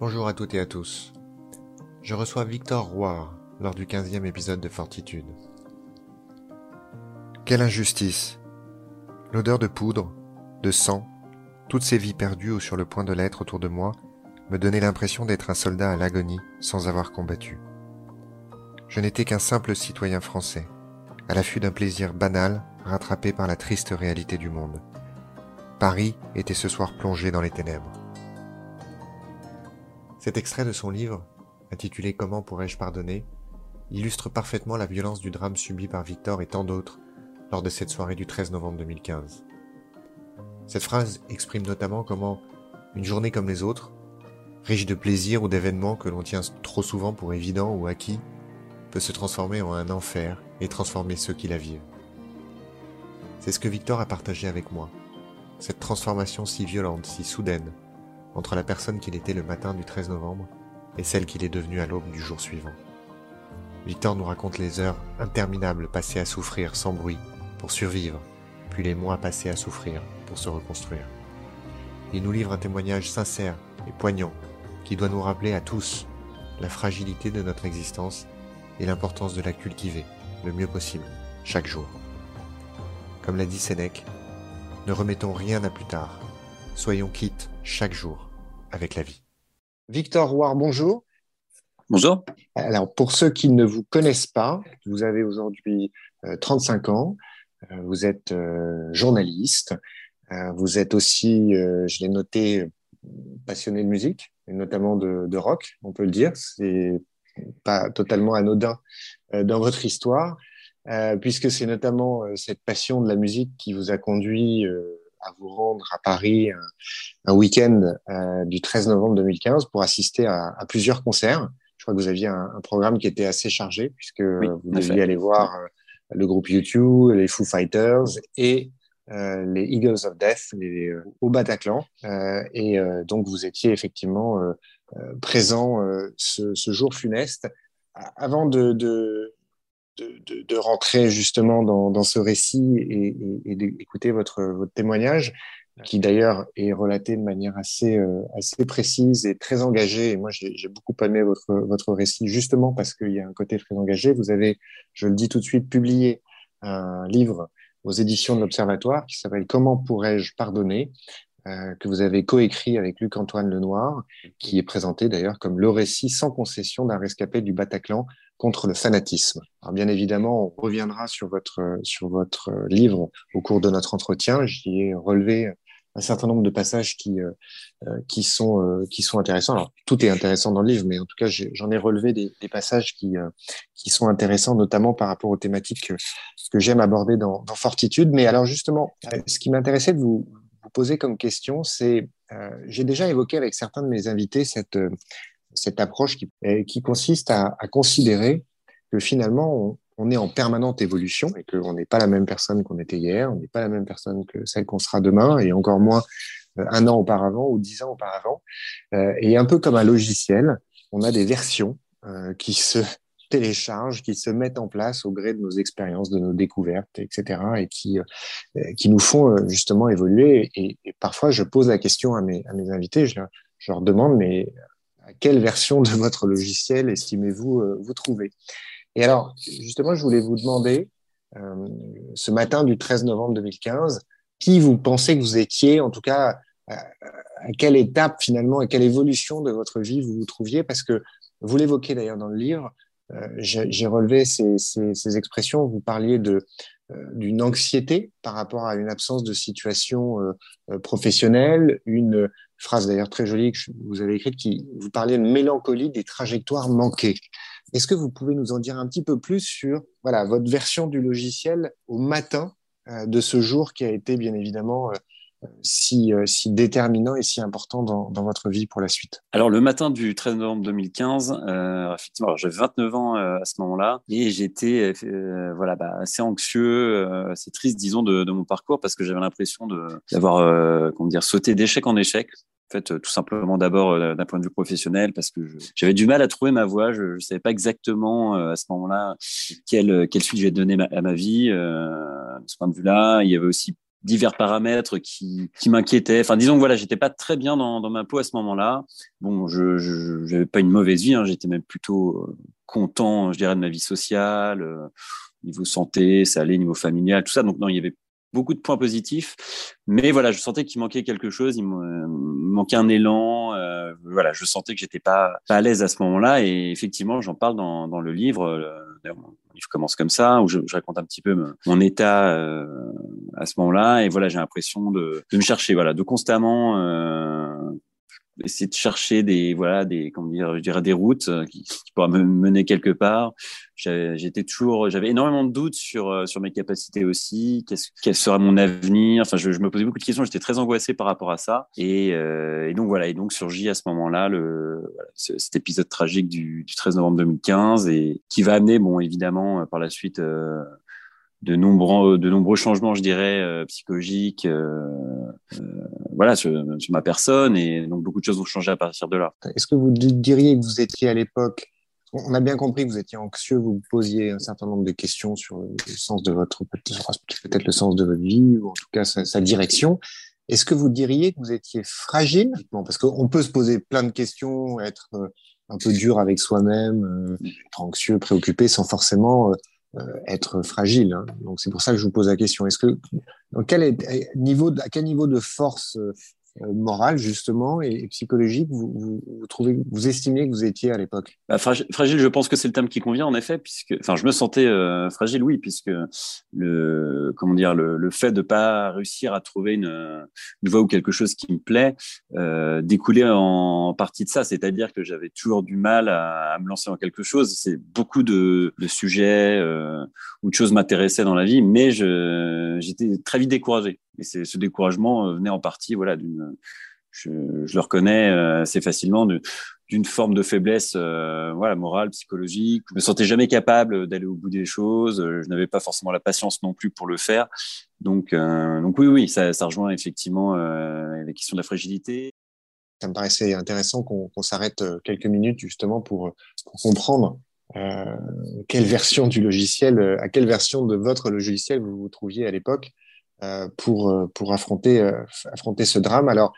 Bonjour à toutes et à tous. Je reçois Victor Roy lors du 15e épisode de Fortitude. Quelle injustice L'odeur de poudre, de sang, toutes ces vies perdues ou sur le point de l'être autour de moi me donnaient l'impression d'être un soldat à l'agonie sans avoir combattu. Je n'étais qu'un simple citoyen français, à l'affût d'un plaisir banal rattrapé par la triste réalité du monde. Paris était ce soir plongé dans les ténèbres. Cet extrait de son livre, intitulé Comment pourrais-je pardonner, illustre parfaitement la violence du drame subi par Victor et tant d'autres lors de cette soirée du 13 novembre 2015. Cette phrase exprime notamment comment une journée comme les autres, riche de plaisirs ou d'événements que l'on tient trop souvent pour évidents ou acquis, peut se transformer en un enfer et transformer ceux qui la vivent. C'est ce que Victor a partagé avec moi, cette transformation si violente, si soudaine, entre la personne qu'il était le matin du 13 novembre et celle qu'il est devenue à l'aube du jour suivant. Victor nous raconte les heures interminables passées à souffrir sans bruit pour survivre, puis les mois passés à souffrir pour se reconstruire. Il nous livre un témoignage sincère et poignant qui doit nous rappeler à tous la fragilité de notre existence et l'importance de la cultiver le mieux possible chaque jour. Comme l'a dit Sénèque, ne remettons rien à plus tard, soyons quittes chaque jour avec la vie. Victor Roy, bonjour. Bonjour. Alors, pour ceux qui ne vous connaissent pas, vous avez aujourd'hui 35 euh, ans, euh, vous êtes euh, journaliste, vous êtes aussi, je l'ai noté, passionné de musique, et notamment de, de rock, on peut le dire. C'est pas totalement anodin dans votre histoire, puisque c'est notamment cette passion de la musique qui vous a conduit à vous rendre à Paris un, week-end euh, du 13 novembre 2015 pour assister à, plusieurs concerts. Je crois que vous aviez un, programme qui était assez chargé puisque vous deviez aller voir euh, le groupe U2, les Foo Fighters et euh, les Eagles of Death les, au Bataclan. et donc vous étiez effectivement présent ce, ce, jour funeste. Avant de, de de, de, rentrer justement dans, dans ce récit et, et, d'écouter votre, votre témoignage, qui d'ailleurs est relaté de manière assez, euh, assez précise et très engagée. Et moi, j'ai beaucoup aimé votre, votre récit, justement parce qu'il y a un côté très engagé. Vous avez, je le dis tout de suite, publié un livre aux éditions de l'Observatoire qui s'appelle Comment pourrais-je pardonner euh, que vous avez coécrit avec Luc-Antoine Lenoir, qui est présenté d'ailleurs comme le récit sans concession d'un rescapé du Bataclan contre le fanatisme. Alors bien évidemment, on reviendra sur votre, sur votre livre au cours de notre entretien. J'y ai relevé un certain nombre de passages qui, euh, euh, qui, sont, euh, qui sont intéressants. Alors, tout est intéressant dans le livre, mais en tout cas, j'en ai, relevé des, passages qui, qui sont intéressants, notamment par rapport aux thématiques que, j'aime aborder dans, dans, Fortitude. Mais alors, justement, ce qui m'intéressait de vous, vous poser comme question, c'est, j'ai déjà évoqué avec certains de mes invités cette, cette approche qui, qui consiste à, considérer que finalement, on, est en permanente évolution et qu'on n'est pas la même personne qu'on était hier, on n'est pas la même personne que celle qu'on sera demain, et encore moins euh, un an auparavant ou dix ans auparavant. Euh, et un peu comme un logiciel, on a des versions euh, qui se téléchargent, qui se mettent en place au gré de nos expériences, de nos découvertes, etc., et qui, qui nous font justement évoluer. Et, parfois, je pose la question à mes, à mes invités, je, je leur demande, mais quelle version de votre logiciel estimez-vous euh, vous trouver? Et alors, justement, je voulais vous demander, euh, ce matin du 13 novembre 2015, qui vous pensez que vous étiez, en tout cas, à, quelle étape finalement, à quelle évolution de votre vie vous vous trouviez? Parce que vous l'évoquez d'ailleurs dans le livre, euh, j'ai relevé ces, ces, ces, expressions, vous parliez de d'une anxiété par rapport à une absence de situation professionnelle, une phrase d'ailleurs très jolie que vous avez écrite qui vous parlait de mélancolie des trajectoires manquées. Est-ce que vous pouvez nous en dire un petit peu plus sur voilà votre version du logiciel au matin euh, de ce jour qui a été bien évidemment euh, si, euh, si déterminant et si important dans, dans, votre vie pour la suite? Alors, le matin du 13 novembre 2015, euh, effectivement, j'avais 29 ans à ce moment-là et j'étais voilà, bah, assez anxieux, assez triste, disons, de, mon parcours parce que j'avais l'impression d'avoir comment sauté d'échec en échec. Fait, tout simplement d'abord d'un point de vue professionnel parce que j'avais du mal à trouver ma voie. Je ne savais pas exactement à ce moment-là quelle, quelle suite je vais donner à ma vie. de ce point de vue-là, il y avait aussi divers paramètres qui, qui m'inquiétaient. Enfin, disons que voilà, j'étais pas très bien dans, dans ma peau à ce moment-là. Bon, je n'avais pas une mauvaise vie, hein, j'étais même plutôt euh, content, je dirais, de ma vie sociale, euh, niveau santé, ça allait, niveau familial, tout ça. Donc non, il y avait beaucoup de points positifs, mais voilà, je sentais qu'il manquait quelque chose, il manquait un élan. Euh, voilà, je sentais que j'étais pas, pas à l'aise à ce moment-là, et effectivement, j'en parle dans, dans le livre. Euh, mon livre commence comme ça, où je, je raconte un petit peu mon état euh, à ce moment-là, et voilà, j'ai l'impression de, de, me chercher, voilà, de constamment euh, essayer de chercher des voilà des comment dire je dirais des routes euh, qui, qui pourraient me mener quelque part. J'étais toujours j'avais énormément de doutes sur euh, sur mes capacités aussi qu'est-ce quel sera mon avenir. Enfin je, me posais beaucoup de questions j'étais très angoissé par rapport à ça. Et, euh, et donc voilà et donc surgit à ce moment-là le cet épisode tragique du, du 13 novembre 2015 et qui va amener bon évidemment par la suite euh, de nombreux de nombreux changements je dirais euh, psychologiques euh, euh, voilà sur, ma personne. Et donc beaucoup de choses ont changé à partir de là. Est-ce que vous diriez que vous étiez à l'époque on a bien compris que vous étiez anxieux vous posiez un certain nombre de questions sur le sens de votre peut-être le sens de votre vie ou en tout cas sa, sa direction. Est-ce que vous diriez que vous étiez fragile? Parce qu'on peut se poser plein de questions être un peu dur avec soi-même être anxieux préoccupé sans forcément euh, être fragile. Hein. Donc c'est pour ça que je vous pose la question. Est-ce que dans quel niveau, à quel niveau de force euh, euh, morale justement et, psychologique vous, trouvez vous estimiez que vous étiez à l'époque? Bah, fragile je pense que c'est le terme qui convient en effet puisque enfin je me sentais euh, fragile oui puisque le comment dire le, fait de pas réussir à trouver une, voie ou quelque chose qui me plaît euh, découlait en partie de ça. C'est-à-dire que j'avais toujours du mal à, me lancer dans quelque chose. C'est beaucoup de, sujets euh, ou de choses m'intéressaient dans la vie mais j'étais très vite découragé et ce découragement euh, venait en partie, voilà, d'une, je, le reconnais euh, assez facilement, d'une forme de faiblesse, euh, voilà, morale, psychologique. Je me sentais jamais capable d'aller au bout des choses. Je n'avais pas forcément la patience non plus pour le faire. Donc, donc oui, oui, ça, rejoint effectivement euh, les questions de la fragilité. Ça me paraissait intéressant qu'on qu s'arrête quelques minutes justement pour, comprendre quelle version du logiciel, à quelle version de votre logiciel vous vous trouviez à l'époque pour, euh, pour affronter, euh, affronter ce drame. Alors,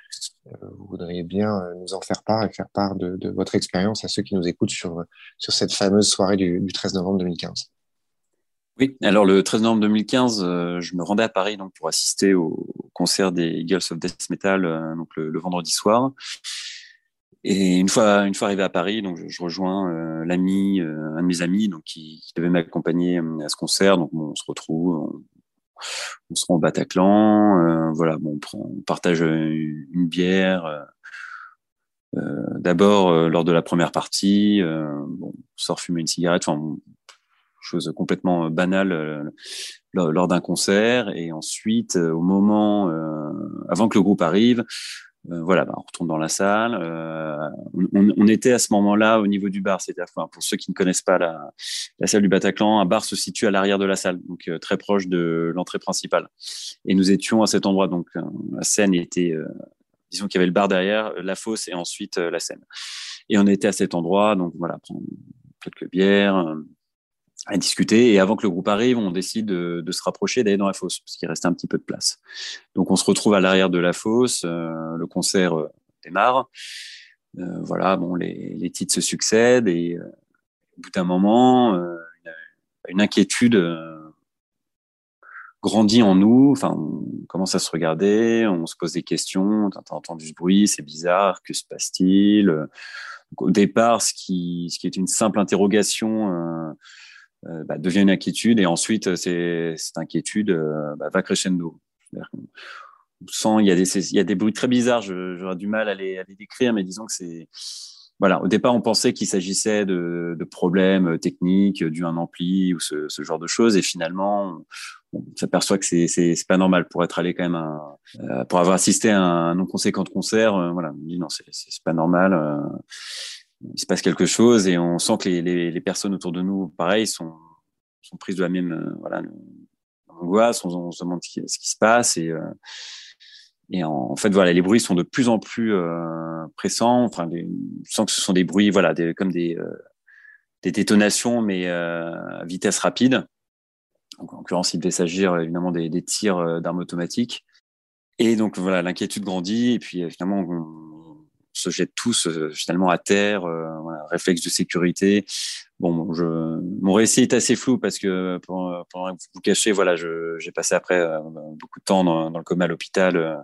vous voudriez bien nous en faire part et faire part de, votre expérience à ceux qui nous écoutent sur, cette fameuse soirée du, du 13 novembre 2015. Oui, alors le 13 novembre 2015, euh, je me rendais à Paris donc pour assister au concert des Eagles of Death Metal euh, donc le, vendredi soir. Et une fois arrivé à Paris, donc je, rejoins euh, l'ami, un de mes amis donc qui, devait m'accompagner à ce concert. Donc on se retrouve, on se rend au Bataclan, euh, voilà, bon, on, partage une bière. Euh, euh D'abord euh, lors de la première partie, on sort fumer une cigarette, enfin chose complètement banale lors, d'un concert, et ensuite au moment avant que le groupe arrive, euh, voilà, bah, on retourne dans la salle. Euh, on, était à ce moment-là au niveau du bar, c'est-à-dire pour ceux qui ne connaissent pas la, salle du Bataclan, un bar se situe à l'arrière de la salle, donc euh, très proche de l'entrée principale. Et nous étions à cet endroit, donc euh, la scène était, euh, disons qu'il y avait le bar derrière, la fosse et ensuite la scène. Et on était à cet endroit, donc voilà, prendre quelques bières à discuter. Et avant que le groupe arrive, on décide de, se rapprocher, d'aller dans la fosse, parce qu'il restait un petit peu de place. Donc on se retrouve à l'arrière de la fosse, euh, le concert euh, démarre. Euh, voilà, bon, les, titres se succèdent et au bout d'un moment, une, inquiétude grandit en nous. Enfin, on commence à se regarder, on se pose des questions. T'as entendu ce bruit, c'est bizarre, que se passe-t-il? Au départ, ce qui, est une simple interrogation bah, devient une inquiétude et ensuite c'est cette inquiétude euh, bah, va crescendo. On sent il y a des il y a des bruits très bizarres. J'aurais du mal à les, à les décrire, mais disons que c'est voilà, au départ, on pensait qu'il s'agissait de, de, problèmes techniques, dû à un ampli ou ce, ce, genre de choses, et finalement, on, s'aperçoit que c'est c'est pas normal pour être allé quand même à, euh, pour avoir assisté à un non conséquent concert. Euh, voilà, on dit non, c'est pas normal. Euh, il se passe quelque chose et on sent que les, les, personnes autour de nous, pareil, sont, sont prises de la même euh, voilà, angoisse. On, se demande ce qui, se passe et, euh, et en, fait, voilà, les bruits sont de plus en plus euh, pressants. Enfin, les, je sens que ce sont des bruits, voilà, des, comme des, des détonations, mais à vitesse rapide. En l'occurrence, il devait s'agir évidemment des, des tirs d'armes automatiques. Et donc voilà, l'inquiétude grandit et puis finalement se jette tous finalement à terre. voilà, réflexe de sécurité. Bon, mon récit est assez flou parce que pour, pour vous cacher, voilà, j'ai passé après beaucoup de temps dans, le coma à l'hôpital euh,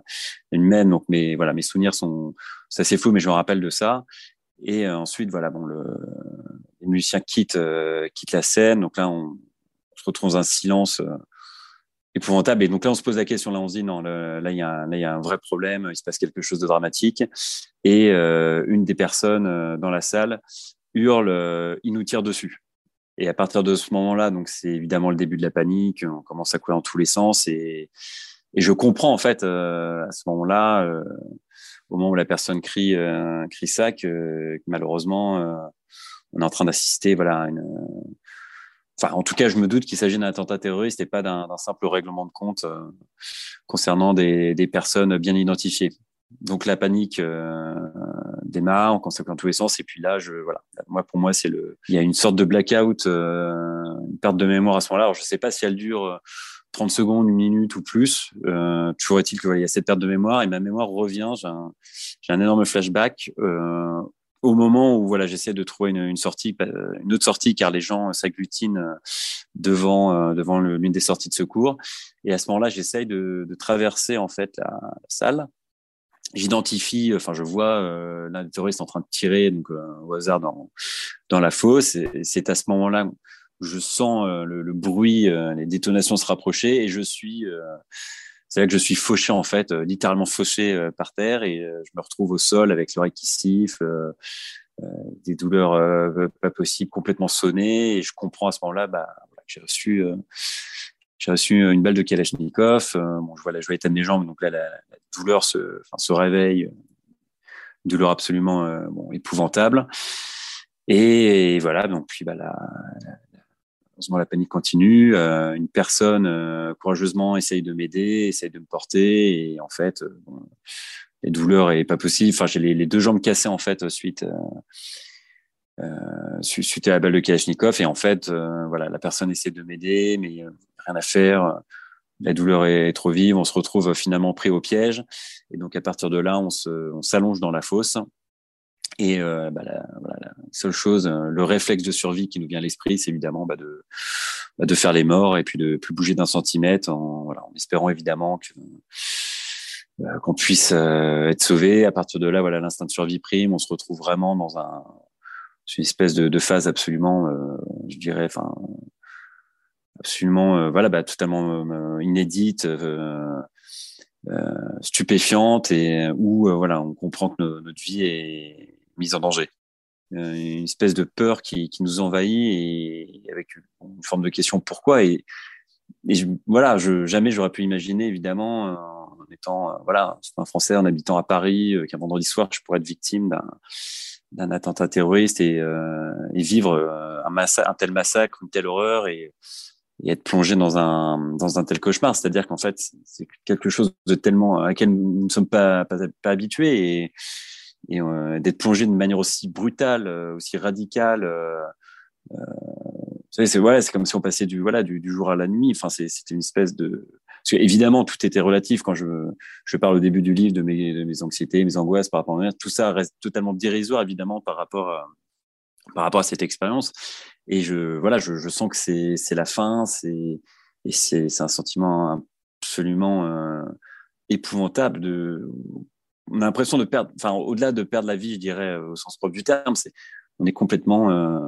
une donc mes voilà, mes souvenirs sont assez flou, mais je me rappelle de ça. Et euh, ensuite, voilà, les musiciens quittent, euh, la scène. Donc là, on, se retrouve dans un silence euh, épouvantable. Et donc là, on se pose la question. Là, on se dit non, là, il y, a un, y a un vrai problème. Il se passe quelque chose de dramatique. Et une des personnes dans la salle hurle il nous tire dessus. Et à partir de ce moment-là, donc c'est évidemment le début de la panique. On commence à courir dans tous les sens. Et, et je comprends en fait à ce moment-là au moment où la personne crie, euh, crie ça, que, malheureusement, euh, on est en train d'assister, voilà, une, enfin, en tout cas, je me doute qu'il s'agit d'un attentat terroriste et pas d'un simple règlement de compte euh, concernant des, des, personnes bien identifiées. Donc la panique euh, démarre, on conséquence dans tous les sens, et puis là, je voilà, moi pour moi c'est le, il y a une sorte de blackout, euh, une perte de mémoire à ce moment-là. Alors je sais pas si elle dure 30 secondes, une minute ou plus. Euh, toujours est-il qu'il y a cette perte de mémoire et ma mémoire revient. J'ai un, un, énorme flashback euh, au moment où voilà, j'essaie de trouver une, une, sortie, euh, une autre sortie, car les gens s'agglutinent euh, devant euh, devant l'une des sorties de secours. Et à ce moment-là, j'essaye de, de, traverser en fait la, salle. J'identifie, enfin, je vois l'un des terroristes en train de tirer donc au hasard dans dans la fosse. Et c'est à ce moment-là je sens euh, le, bruit, les détonations se rapprocher et je suis, c'est là que je suis fauché en fait, littéralement fauché par terre et je me retrouve au sol avec l'oreille qui siffle, des douleurs pas possibles, complètement sonnées et je comprends à ce moment-là bah, que j'ai reçu j'ai reçu une balle de Kalachnikov. bon, je vois la joie de mes jambes, donc là, la, douleur se, se réveille. douleur absolument bon, épouvantable. Et, voilà, donc puis bah, la, Heureusement, la panique continue. Euh, une personne euh, courageusement essaye de m'aider, essaye de me porter, et en fait, euh, bon, les douleurs est pas possible. Enfin, j'ai les, deux jambes cassées en fait suite suite à la balle de Kalachnikov, et en fait, voilà, la personne essaie de m'aider, mais rien à faire. La douleur est trop vive, on se retrouve finalement pris au piège, et donc à partir de là, on se, on s'allonge dans la fosse. Et euh, bah, la, voilà, la, seule chose, euh, le réflexe de survie qui nous vient à l'esprit, c'est évidemment bah, de, bah, de faire les morts et puis de plus bouger d'un centimètre, en, voilà, en espérant évidemment que euh, qu'on puisse euh, être sauvé. À partir de là, voilà, l'instinct de survie prime. On se retrouve vraiment dans un une espèce de, de phase absolument, euh, je dirais, enfin absolument, voilà, bah, totalement inédite. stupéfiante et où voilà on comprend que notre vie est, mise en danger. Euh, une espèce de peur qui, nous envahit et avec une forme de question pourquoi? Et, voilà, je, jamais j'aurais pu imaginer, évidemment, euh, en étant euh, voilà, un Français, en habitant à Paris, qu'un vendredi soir, je pourrais être victime d'un attentat terroriste et, vivre un, un, tel massacre, une telle horreur et, être plongé dans un, dans un tel cauchemar. C'est-à-dire qu'en fait, c'est quelque chose de tellement à laquelle nous ne sommes pas, pas, pas habitués et, et euh, d'être plongé d'une manière aussi brutale, euh, aussi radicale. Euh, c'est comme si on passait du voilà du, jour à la nuit. Enfin, c'était une espèce de parce que, évidemment tout était relatif quand je je parle au début du livre de mes de mes anxiétés, mes angoisses par rapport à tout ça reste totalement dérisoire évidemment par rapport à, par rapport à cette expérience. Et je voilà, je, sens que c'est la fin, c'est un sentiment absolument épouvantable de on a l'impression de perdre, enfin, au-delà de perdre la vie, je dirais, au sens propre du terme, c'est, on est complètement euh,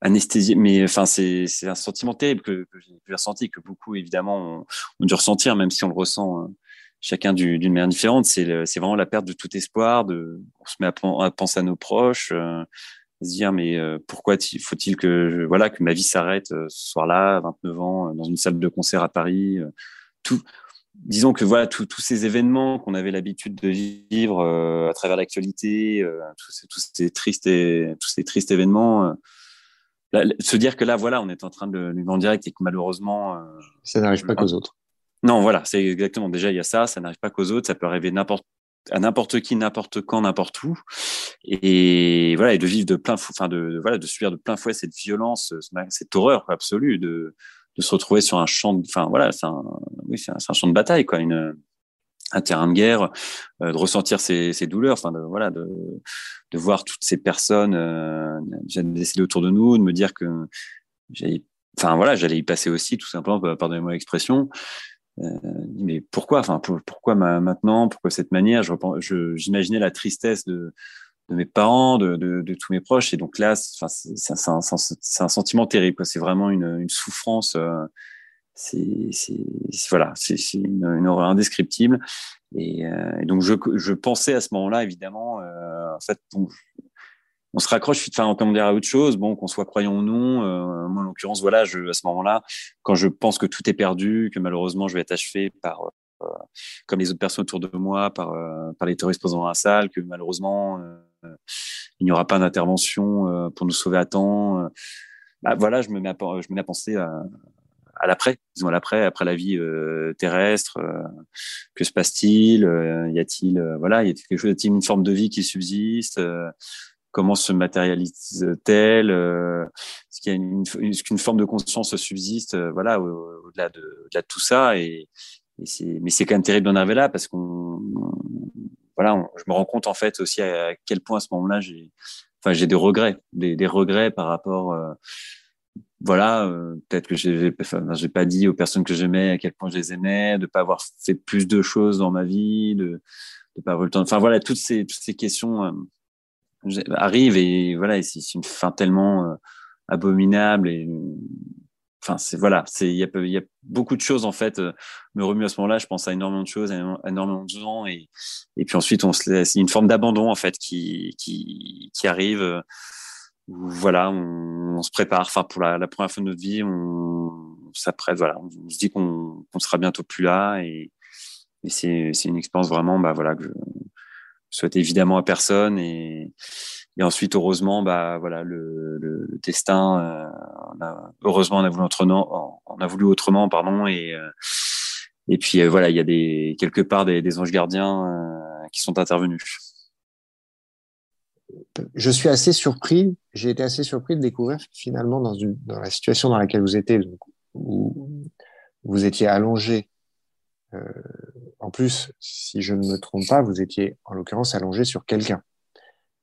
anesthésié. Mais enfin, c'est, c'est un sentiment terrible que, j'ai, ressenti, que beaucoup, évidemment, ont, dû ressentir, même si on le ressent euh, chacun d'une manière différente. C'est, c'est vraiment la perte de tout espoir. On se met à, penser à nos proches, euh, se dire, mais euh, pourquoi faut-il que, voilà, que ma vie s'arrête ce soir-là, 29 ans, dans une salle de concert à Paris tout, disons que voilà tous ces événements qu'on avait l'habitude de vivre euh, à travers l'actualité, euh, tous, ces, tous, ces, tristes et, tous ces tristes événements, euh, se dire que là voilà on est en train de le vivre en direct et que malheureusement ça n'arrive pas qu'aux autres. Non voilà c'est exactement déjà il y a ça, ça n'arrive pas qu'aux autres, ça peut arriver n'importe à n'importe qui, n'importe quand, n'importe où, et voilà, et de vivre de plein, enfin de voilà, de subir de plein fouet cette violence, cette horreur absolue de de se retrouver sur un champ, enfin voilà, c'est un, oui, c'est un, champ de bataille, quoi, une, un terrain de guerre, euh, de ressentir ces, ces douleurs, enfin de, voilà, de, de voir toutes ces personnes euh, décidé autour de nous, de me dire que j'allais, enfin voilà, j'allais y passer aussi, tout simplement, pardonnez-moi l'expression. Euh, mais pourquoi, enfin pourquoi maintenant, pourquoi cette manière? Je, j'imaginais la tristesse de, de mes parents, de, de, de, tous mes proches, et donc là, c'est, un, un, sentiment terrible. C'est vraiment une, une souffrance. Euh, c'est, voilà, c'est, une, une, horreur indescriptible. Et, euh, et, donc je, je pensais à ce moment-là, évidemment, euh, en fait, bon, on se raccroche, enfin, comment dire, à autre chose, bon, qu'on soit croyant ou non. Euh, moi, en l'occurrence, voilà, je, à ce moment-là, quand je pense que tout est perdu, que malheureusement, je vais être achevé par, comme les autres personnes autour de moi, par, euh, les terroristes présents dans la salle, que malheureusement, euh, il n'y aura pas d'intervention euh, pour nous sauver à temps. Bah, voilà, je me mets à, à penser à, l'après, disons à l'après, après la vie euh, terrestre. Euh, que se passe-t-il euh, Y a-t-il, voilà, y a-t-il une forme de vie qui subsiste Comment se matérialise-t-elle Est-ce qu'il a forme de conscience subsiste Voilà, au-delà de, de tout ça. Et, mais c'est quand même terrible d'en arriver là parce qu'on, voilà, je me rends compte en fait aussi à, quel point à ce moment-là j'ai, enfin, j'ai des regrets, des, des regrets par rapport voilà, euh, peut-être que j'ai, enfin, j'ai pas dit aux personnes que j'aimais à quel point je les aimais, de pas avoir fait plus de choses dans ma vie, de de pas avoir le temps. Enfin voilà, toutes ces toutes ces questions euh, arrivent et voilà, c'est une fin tellement euh, abominable et enfin c'est voilà, c'est il y y a beaucoup de choses en fait me remuent à ce moment-là. Je pense à énormément de choses, à énormément de gens et et puis ensuite on se laisse une forme d'abandon en fait qui qui qui arrive voilà, on, on, se prépare. Enfin, pour la, la, première fois de notre vie, on, s'apprête. Voilà, on, se dit qu'on qu sera bientôt plus là, et, et c'est une expérience vraiment, bah voilà, que je souhaite évidemment à personne. Et, et ensuite, heureusement, bah voilà, le, le, le destin, euh, on a, heureusement, on a voulu autrement, on a voulu autrement, pardon, et euh, et puis euh, voilà, il y a des quelque part des, des anges gardiens euh, qui sont intervenus je suis assez surpris, j'ai été assez surpris de découvrir finalement dans, une, dans la situation dans laquelle vous étiez, où vous étiez allongé. Euh, en plus, si je ne me trompe pas, vous étiez en l'occurrence allongé sur quelqu'un.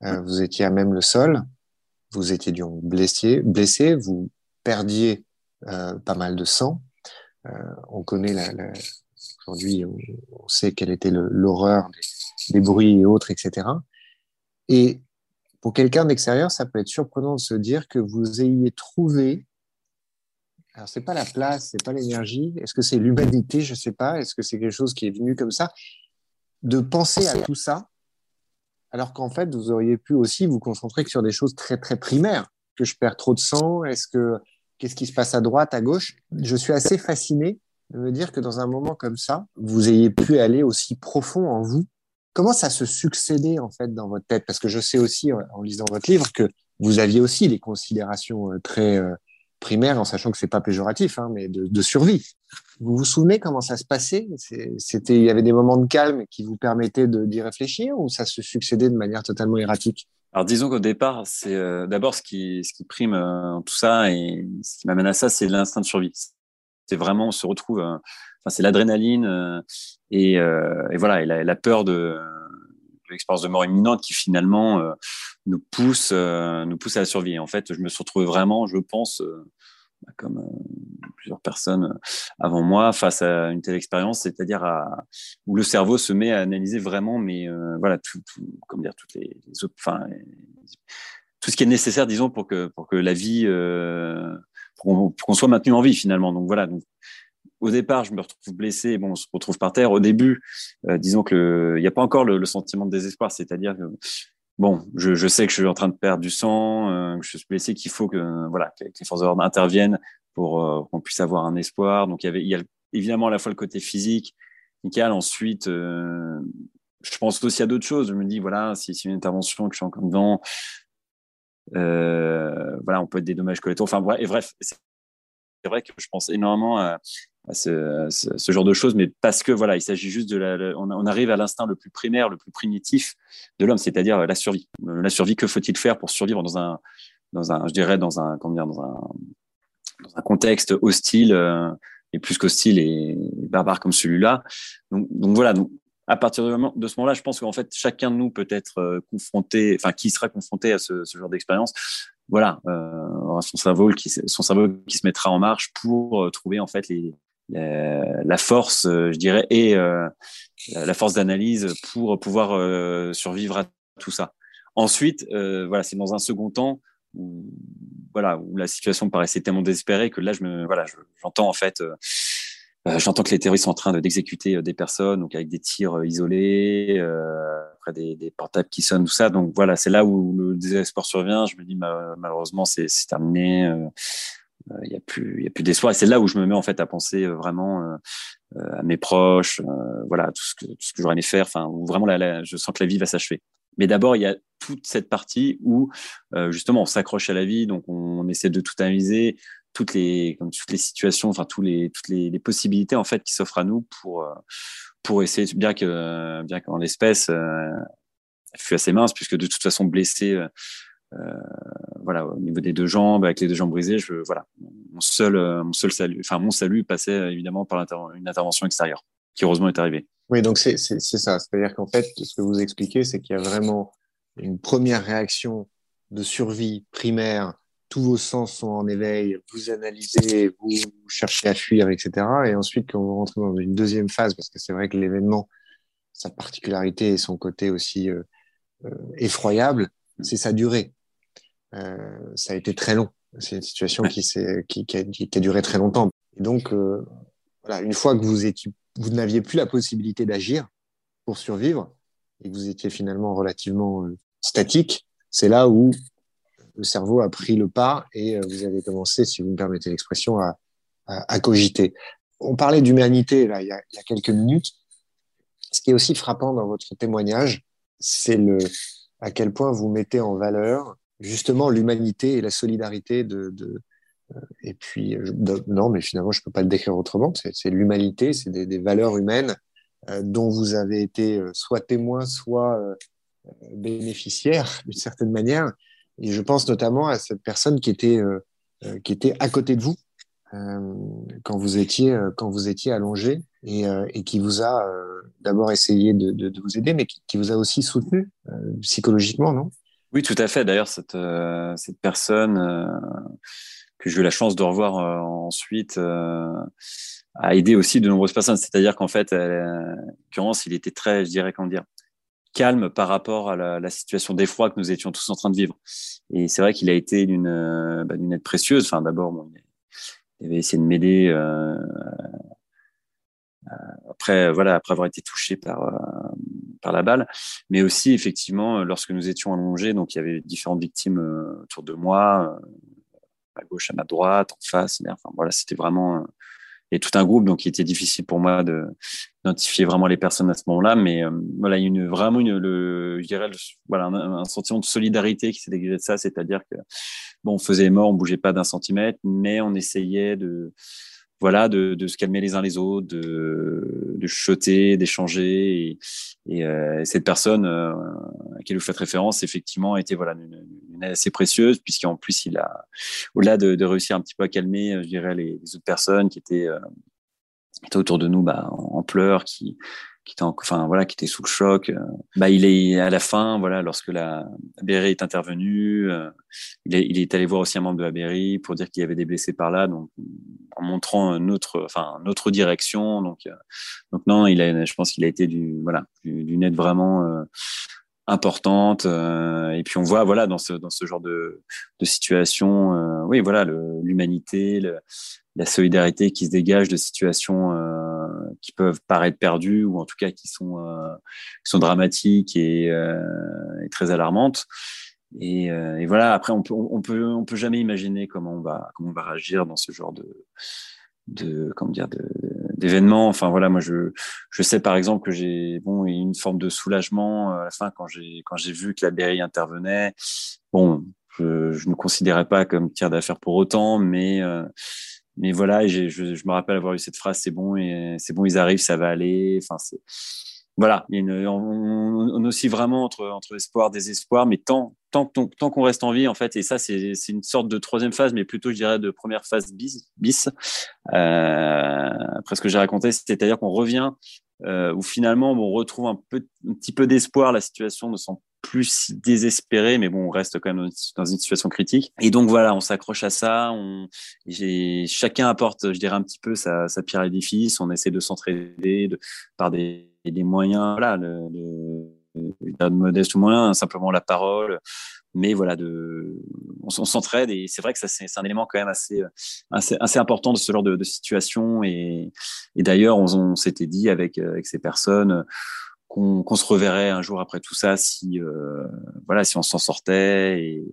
Euh, vous étiez à même le sol, vous étiez donc blessé, blessé vous perdiez euh, pas mal de sang. Euh, on connaît la, aujourd'hui, on, on, sait quelle était l'horreur des, des bruits et autres, etc. Et pour quelqu'un d'extérieur, ça peut être surprenant de se dire que vous ayez trouvé. Alors, c'est pas la place, c'est pas l'énergie. Est-ce que c'est l'humanité? Je sais pas. Est-ce que c'est quelque chose qui est venu comme ça? De penser à tout ça, alors qu'en fait, vous auriez pu aussi vous concentrer sur des choses très très primaires. Que je perds trop de sang Est-ce que qu'est-ce qui se passe à droite, à gauche? Je suis assez fasciné de me dire que dans un moment comme ça, vous ayez pu aller aussi profond en vous Comment ça se succédait en fait dans votre tête? Parce que je sais aussi en lisant votre livre que vous aviez aussi des considérations euh, très euh, primaires, en sachant que c'est pas péjoratif, hein, mais de, de, survie. Vous vous souvenez comment ça se passait? C'était, il y avait des moments de calme qui vous permettaient d'y réfléchir, ou ça se succédait de manière totalement erratique? Alors disons qu'au départ, c'est euh, d'abord ce qui ce qui prime euh, tout ça et ce qui m'amène à ça, c'est l'instinct de survie. C'est vraiment on se retrouve enfin c'est l'adrénaline euh, et, euh, voilà et la, peur de, l'expérience de mort imminente qui finalement euh, nous pousse nous pousse à la survie. En fait, je me suis retrouvé vraiment, je pense, comme plusieurs personnes avant moi face à une telle expérience, c'est-à-dire où le cerveau se met à analyser vraiment, mais euh, voilà, tout, tout, dire, toutes les, les tout ce qui est nécessaire, disons, pour que pour que la vie, euh, pour qu'on soit maintenu en vie finalement. Donc voilà, donc au départ, je me retrouve blessé, bon, on se retrouve par terre. Au début, euh, disons que il n'y a pas encore le, le, sentiment de désespoir, c'est-à-dire que bon, je, sais que je suis en train de perdre du sang, euh, que je suis blessé, qu'il faut que voilà que, les forces de l'ordre interviennent pour euh, qu'on puisse avoir un espoir. Donc il y avait, a évidemment à la fois le côté physique, nickel. Ensuite, euh, je pense aussi à d'autres choses. Je me dis voilà, si c'est une intervention que je suis encore dedans, voilà, on peut être des dommages collatéraux. Enfin bref, bref, c'est vrai que je pense énormément à, ce, genre de choses, mais parce que voilà, il s'agit juste de la, on, arrive à l'instinct le plus primaire, le plus primitif de l'homme, c'est-à-dire la survie. La survie, que faut-il faire pour survivre dans un, dans un, je dirais dans un, comment dans un, contexte hostile et plus qu'hostile et barbare comme celui-là? Donc, voilà. Donc, à partir de ce moment-là, je pense qu'en fait, chacun de nous peut être confronté, enfin, qui sera confronté à ce genre d'expérience, voilà, euh, son cerveau qui son qui se mettra en marche pour euh, trouver en fait les, la force, euh, je dirais, et la force d'analyse pour pouvoir survivre à tout ça. Ensuite, voilà, c'est dans un second temps où voilà où la situation paraissait tellement désespérée que là, je me voilà, j'entends en fait. J'entends que les terroristes sont en train d'exécuter des personnes, donc avec des tirs isolés, après des, des, portables qui sonnent, tout ça. Donc voilà, c'est là où le désespoir survient. Je me dis malheureusement c'est terminé. Il euh, n'y a plus, il y a plus d'espoir. Et c'est là où je me mets en fait à penser euh, vraiment euh, à mes proches, voilà tout ce que que j'aurais aimé faire. Enfin, vraiment là, je sens que la vie va s'achever. Mais d'abord, il y a toute cette partie où justement on s'accroche à la vie, donc on, essaie de tout analyser, toutes les comme toutes les situations, enfin tous les toutes les, les possibilités en fait qui s'offrent à nous pour pour essayer, bien que bien qu'en l'espèce, euh, fut assez mince puisque de toute façon blessé, euh, euh, voilà, au niveau des deux jambes, avec les deux jambes brisées, je, voilà, mon seul, mon seul salut, enfin mon salut passait évidemment par une intervention extérieure, qui heureusement est arrivée. Oui, donc c'est c'est ça, c'est-à-dire qu'en fait, ce que vous expliquez, c'est qu'il y a vraiment une première réaction de survie primaire tous vos sens sont en éveil, vous analysez, vous cherchez à fuir, etc. Et ensuite, quand vous rentrez dans une deuxième phase, parce que c'est vrai que l'événement, sa particularité et son côté aussi euh, euh, effroyable, c'est sa durée. Euh, ça a été très long. C'est une situation qui, qui, qui, a, qui, a, duré très longtemps. Et donc, euh, voilà, une fois que vous vous n'aviez plus la possibilité d'agir pour survivre et que vous étiez finalement relativement euh, statique, c'est là où le cerveau a pris le pas et euh, vous avez commencé, si vous me permettez l'expression, à, cogiter. On parlait d'humanité il y, a, quelques minutes. Ce qui est aussi frappant dans votre témoignage, c'est le à quel point vous mettez en valeur justement l'humanité et la solidarité de, euh, et puis non, mais finalement je peux pas le décrire autrement. C'est l'humanité, c'est des, valeurs humaines euh, dont vous avez été euh, soit témoin, soit euh, bénéficiaire d'une certaine manière. Et je pense notamment à cette personne qui était, euh, euh, qui était à côté de vous euh, quand, vous étiez, quand étiez allongé et, qui vous a d'abord essayé de, vous aider, mais qui, qui vous a aussi soutenu psychologiquement, non? Oui, tout à fait. D'ailleurs, cette, cette personne que j'ai eu la chance de revoir ensuite a aidé aussi de nombreuses personnes. C'est-à-dire qu'en fait, en l'occurrence, il était très, je dirais, comment dire, calme par rapport à la, la situation d'effroi que nous étions tous en train de vivre. Et c'est vrai qu'il a été d'une euh, bah, aide précieuse. Enfin, d'abord, bon, il avait essayé de m'aider euh, euh, après, voilà, après avoir été touché par euh, par la balle, mais aussi effectivement lorsque nous étions allongés, donc il y avait différentes victimes autour de moi, à gauche, à ma droite, en face. Enfin voilà, c'était vraiment et tout un groupe, donc il était difficile pour moi de d'identifier vraiment les personnes à ce moment-là. Mais euh, voilà, il y a une, vraiment une, le, je dirais, voilà, un, sentiment de solidarité qui s'est dégagé de ça, c'est-à-dire que bon, on faisait mort, on bougeait pas d'un centimètre, mais on essayait de voilà, de, de, se calmer les uns les autres, de, de chuchoter, d'échanger. Et, et euh, cette personne euh, à laquelle vous faites référence, effectivement, était voilà une, une assez précieuse, puisqu'en plus, il a, au-delà de, de, réussir un petit peu à calmer, je dirais, les, les autres personnes qui étaient, euh, qui étaient autour de nous bah, en, en pleurs, qui, qui était enfin voilà qui était sous le choc euh, bah il est à la fin voilà lorsque la, la est intervenue euh, il, est, allé voir aussi un membre de la BRI pour dire qu'il y avait des blessés par là donc en montrant notre enfin notre direction donc euh, donc non il a je pense qu'il a été du voilà d'une aide vraiment importante et puis on voit voilà dans ce dans ce genre de de situation oui voilà l'humanité la solidarité qui se dégage de situations qui peuvent paraître perdues ou en tout cas qui sont, euh, dramatiques et, euh, et très alarmantes. Et, et, voilà. Après, on peut, on peut, on peut jamais imaginer comment on va, comment on va réagir dans ce genre de, de, comment dire, d'événements. Enfin voilà, moi je, je sais par exemple que j'ai, bon, une forme de soulagement à la fin quand j'ai, quand j'ai vu que la BRI intervenait. Bon, je, ne considérais pas comme tiers d'affaire pour autant, mais mais voilà, je, me rappelle avoir eu cette phrase, c'est bon, c'est bon, ils arrivent, ça va aller. Enfin, voilà, on, oscille vraiment entre, entre espoir, désespoir, mais tant qu'on reste en vie, en fait, et ça, c'est une sorte de troisième phase, mais plutôt, je dirais, de première phase bis. bis euh, après ce que j'ai raconté, c'est-à-dire qu'on revient euh, où finalement, on retrouve un petit peu d'espoir. La situation ne semble plus si désespérée, mais bon, on reste quand même dans une situation critique. Et donc voilà, on s'accroche à ça. On, chacun apporte, je dirais, un petit peu sa, pierre à l'édifice. On essaie de s'entraider de, par des, des moyens, voilà, le, le de modeste ou moins, simplement la parole. Mais voilà, de, on, s'entraide et c'est vrai que ça c'est un élément quand même assez, assez, important de ce genre de, situation. Et, et d'ailleurs, on, on s'était dit avec, avec ces personnes qu'on qu se reverrait un jour après tout ça si, euh, voilà, si on s'en sortait et,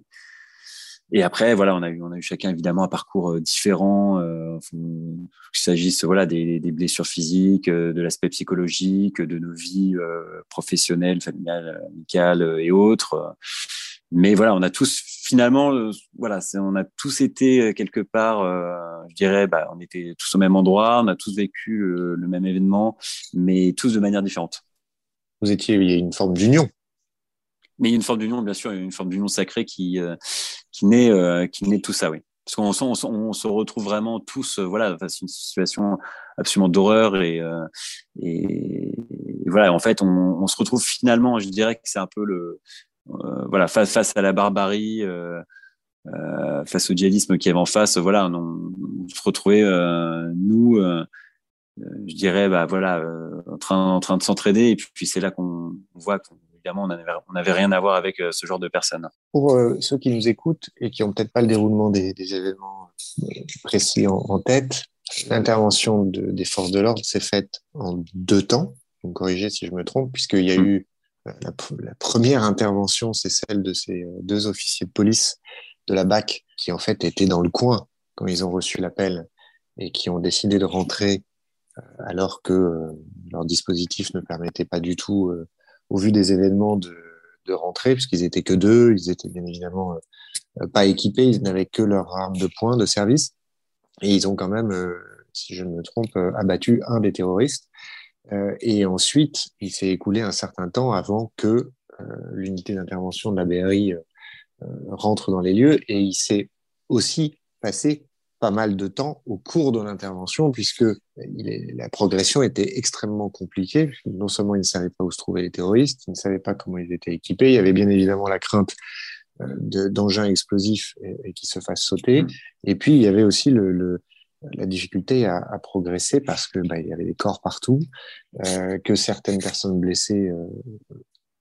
et après, voilà, on a eu, on a eu chacun évidemment un parcours euh, différent, euh, qu'il s'agisse voilà des, des, blessures physiques, euh, de l'aspect psychologique, de nos vies euh, professionnelles, familiales, amicales et autres. Mais voilà, on a tous finalement, voilà, on a tous été quelque part, je dirais, bah, on était tous au même endroit, on a tous vécu le même événement, mais tous de manière différente. Vous étiez, il y a une forme d'union mais il y a une forme d'union, bien sûr, il y a une forme d'union sacrée qui, euh, qui, naît, euh, qui naît tout ça, oui. Parce qu'on on, on, se retrouve vraiment tous, euh, voilà, face à une situation absolument d'horreur et, voilà, en fait, on, se retrouve finalement, je dirais que c'est un peu le, voilà, face, face à la barbarie, face au djihadisme qui est en face, voilà, on se retrouvait, nous, je dirais, bah voilà, en train, en train de s'entraider et puis, puis c'est là qu'on voit qu'on on n'avait rien à voir avec euh, ce genre de personnes. Pour euh, ceux qui nous écoutent et qui n'ont peut-être pas le déroulement des, événements euh, précis en, tête, l'intervention des forces de l'ordre s'est faite en deux temps. Vous me corrigez si je me trompe, puisqu'il y a mm. eu la, première intervention, c'est celle de ces deux officiers de police de la BAC qui en fait étaient dans le coin quand ils ont reçu l'appel et qui ont décidé de rentrer alors que leur dispositif ne permettait pas du tout au vu des événements de, rentrée, puisqu'ils étaient que deux, ils étaient bien évidemment euh, pas équipés, ils n'avaient que leur arme de poing de service, et ils ont quand même, euh, si je ne me trompe, euh, abattu un des terroristes. et ensuite, il s'est écoulé un certain temps avant que l'unité d'intervention de la BRI rentre dans les lieux, et il s'est aussi passé pas mal de temps au cours de l'intervention, puisque il est, la progression était extrêmement compliquée. Non seulement ils ne savaient pas où se trouvaient les terroristes, ils ne savaient pas comment ils étaient équipés. Il y avait bien évidemment la crainte euh, d'engins explosifs et, et qui se fassent sauter. Et puis il y avait aussi le, le la difficulté à, à, progresser parce que bah, il y avait des corps partout, euh, que certaines personnes blessées euh,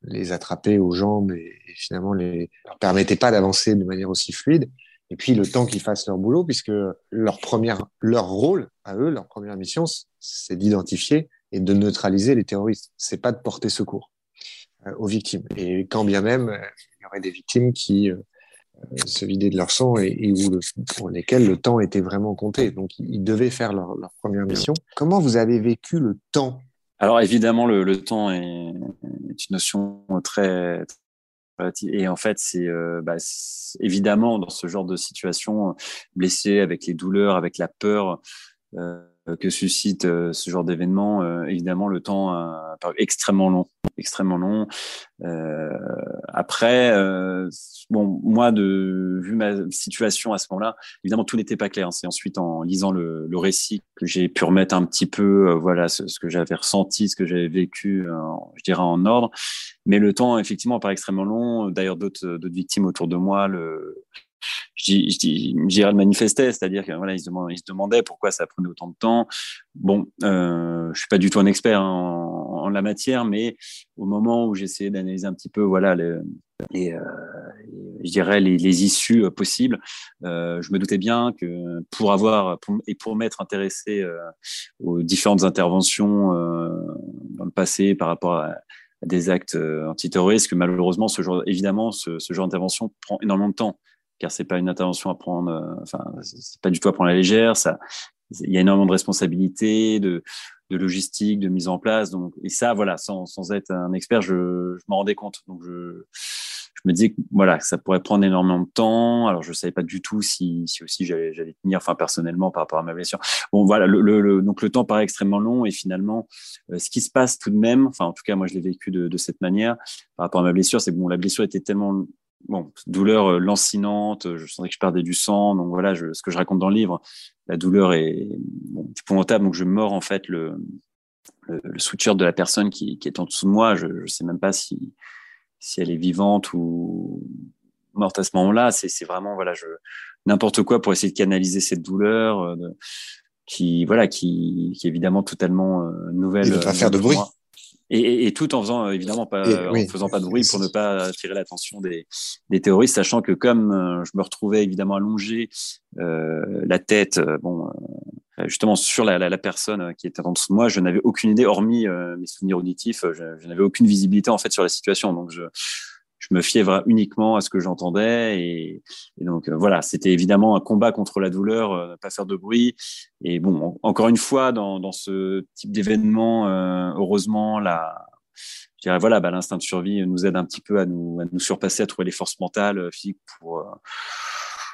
les attrapaient aux jambes et, et finalement les leur permettaient pas d'avancer de manière aussi fluide et puis le temps qu'ils fassent leur boulot, puisque leur première, leur rôle à eux, leur première mission, c'est d'identifier et de neutraliser les terroristes. C'est pas de porter secours euh, aux victimes. Et quand bien même euh, il y aurait des victimes qui euh, se vidaient de leur sang et, où le, pour lesquelles le temps était vraiment compté. Donc ils devaient faire leur, première mission. Comment vous avez vécu le temps? Alors évidemment, le, le temps est, est, une notion très et en fait, c'est euh, bah, évidemment dans ce genre de situation, blessé avec les douleurs, avec la peur euh, que suscite euh, ce genre d'événement, euh, évidemment, le temps a paru extrêmement long, extrêmement long. après, bon, moi, de vu ma situation à ce moment-là, évidemment, tout n'était pas clair. C'est ensuite en lisant le, le récit que j'ai pu remettre un petit peu, voilà, ce, ce que j'avais ressenti, ce que j'avais vécu, je dirais en ordre. Mais le temps, effectivement, paraît extrêmement long. D'ailleurs, d'autres victimes autour de moi je je dis, le manifestait, c'est-à-dire que voilà, ils se, demandaient, pourquoi ça prenait autant de temps. Bon, euh, je suis pas du tout un expert en, la matière, mais au moment où j'essayais d'analyser un petit peu, voilà, les, euh, je dirais les, issues euh, possibles, euh, je me doutais bien que pour avoir et pour m'être intéressé euh, aux différentes interventions euh, dans le passé par rapport à des actes euh, antiterroristes que malheureusement ce genre évidemment ce, ce genre d'intervention prend énormément de temps car c'est pas une intervention à prendre euh, enfin c'est pas du tout à prendre à la légère ça il y a énormément de responsabilités de de logistique de mise en place donc et ça voilà sans, sans être un expert je, je m'en rendais compte. Donc je je me disais que voilà, ça pourrait prendre énormément de temps. Alors, je savais pas du tout si, si aussi j'allais, tenir, enfin, personnellement, par rapport à ma blessure. Bon, voilà, le, donc le temps paraît extrêmement long et finalement, euh, ce qui se passe tout de même, enfin, en tout cas, moi, je l'ai vécu de, cette manière par rapport à ma blessure, c'est que bon, la blessure était tellement bon, douleur lancinante, je sentais que je perdais du sang. Donc voilà, ce que je raconte dans le livre, la douleur est bon, épouvantable. Donc je mords en fait le, le, le sweatshirt de la personne qui, qui, est en dessous de moi. Je ne sais même pas si, si elle est vivante ou morte à ce moment-là. C'est vraiment voilà, je n'importe quoi pour essayer de canaliser cette douleur. De, qui voilà qui, qui est évidemment totalement euh, nouvelle. Et de pas faire de bruit. Et, et, et, tout en faisant évidemment pas en faisant pas de bruit pour ne pas attirer l'attention des, des, terroristes, sachant que comme euh, je me retrouvais évidemment allongé, euh, la tête, euh, bon, justement sur la, la, la, personne qui était en dessous de moi, je n'avais aucune idée, hormis mes souvenirs auditifs, je, je n'avais aucune visibilité en fait sur la situation. Donc je je me fiais uniquement à ce que j'entendais et, donc voilà c'était évidemment un combat contre la douleur euh, pas faire de bruit et bon encore une fois dans, dans ce type d'événement euh, heureusement la je dirais voilà bah, l'instinct de survie nous aide un petit peu à nous à nous surpasser à trouver les forces mentales euh, physiques pour euh,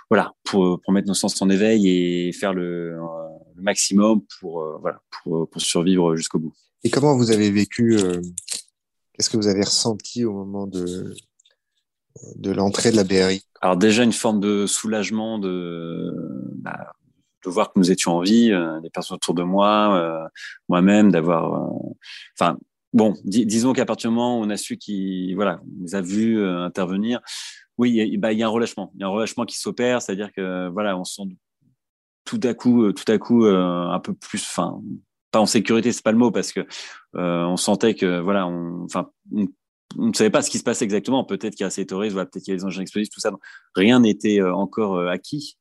voilà pour, pour mettre nos sens en éveil et faire le, le maximum pour voilà pour, pour survivre jusqu'au bout. Et comment vous avez vécu Qu'est-ce que vous avez ressenti au moment de, de l'entrée de la BRI Alors déjà une forme de soulagement de, bah, de voir que nous étions en vie, euh, les personnes autour de moi, euh, moi-même, d'avoir, euh, enfin bon, disons qu'à partir du moment où on a su qui, voilà, nous a vu euh, intervenir, oui, il y, bah, il y a un relâchement, il y a un relâchement qui s'opère, c'est-à-dire que voilà, on se sent tout à coup, tout à coup, un peu plus, enfin, pas en sécurité, c'est pas le mot, parce que on sentait que voilà, on, enfin, on ne savait pas ce qui se passait exactement. Peut-être qu'il y a ces terroristes, voilà, peut-être qu'il y a des engins explosifs, tout ça. rien n'était euh, encore euh, acquis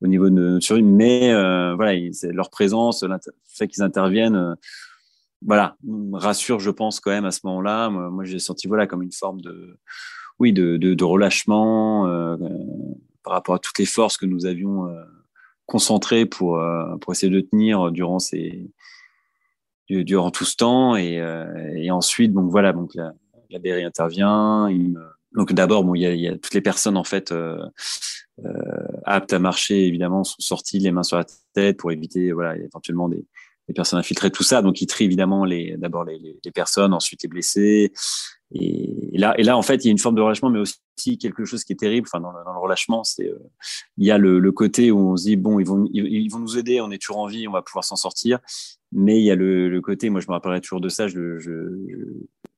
au niveau de notre survie, mais euh, voilà, c'est leur présence, le fait qu'ils interviennent, voilà, rassure, je pense quand même à ce moment-là. Moi, j'ai senti voilà comme une forme de, oui, de, de, de relâchement par rapport à toutes les forces que nous avions concentrées pour pour essayer de tenir durant ces durant tout ce temps et, et ensuite donc voilà donc la, la BRI intervient. Donc d'abord, bon, il y, a, il y, a, toutes les personnes en fait euh, euh, aptes à marcher, évidemment, sont sorties les mains sur la tête pour éviter, voilà, éventuellement des, des personnes infiltrées, tout ça. Donc ils trient évidemment les, d'abord les, les, personnes, ensuite les blessés. Et, là, et là, en fait, il y a une forme de relâchement, mais aussi quelque chose qui est terrible. Enfin, dans le, relâchement, c'est euh, il y a le, côté où on se dit bon, ils vont, ils, vont nous aider, on est toujours en vie, on va pouvoir s'en sortir. Mais il y a le, côté, moi, je me rappellerai toujours de ça. Je, je,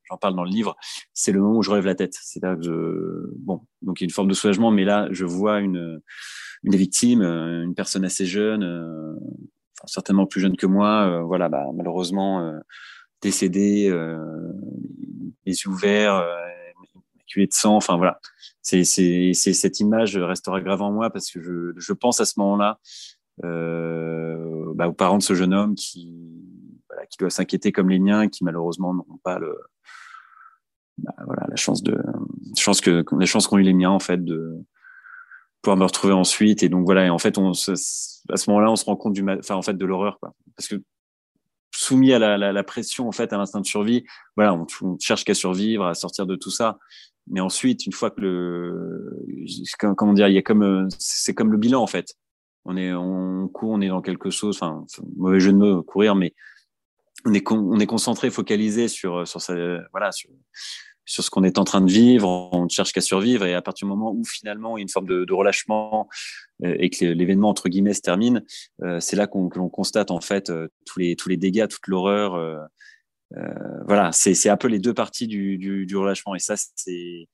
j'en parle dans le livre, c'est le moment où je relève la tête. C'est là que bon, donc il y a une forme de soulagement, mais là, je vois une, une victime, euh, une personne assez jeune, euh, certainement plus jeune que moi, euh, voilà, bah, malheureusement décédée, les yeux ouverts, maculée de sang, enfin voilà. C'est, cette image restera grave en moi parce que je, pense à ce moment-là euh, bah, aux parents de ce jeune homme qui, doit s'inquiéter comme les miens, qui malheureusement n'ont pas bah, la chance de chance que qu'ont eu les miens en fait de pouvoir me retrouver ensuite. Et donc voilà. Et en fait on à ce moment-là on se rend compte de l'horreur parce que soumis à la, pression en fait à l'instinct de survie voilà on, on cherche qu'à survivre à sortir de tout ça mais ensuite une fois que le comment dire il y a comme c'est comme le bilan en fait on est on court on est dans quelque chose enfin mauvais jeu de mots courir mais on est, on est concentré, focalisé sur, sur, sa, voilà, sur, sur ce qu'on est en train de vivre, on ne cherche qu'à survivre, et à partir du moment où finalement il y a une forme de, relâchement euh, et que l'événement entre guillemets se termine, euh, c'est là qu'on que l'on constate en fait euh, tous les tous les dégâts, toute l'horreur. Euh, voilà, c'est un peu les deux parties du, du, du relâchement, et ça c'est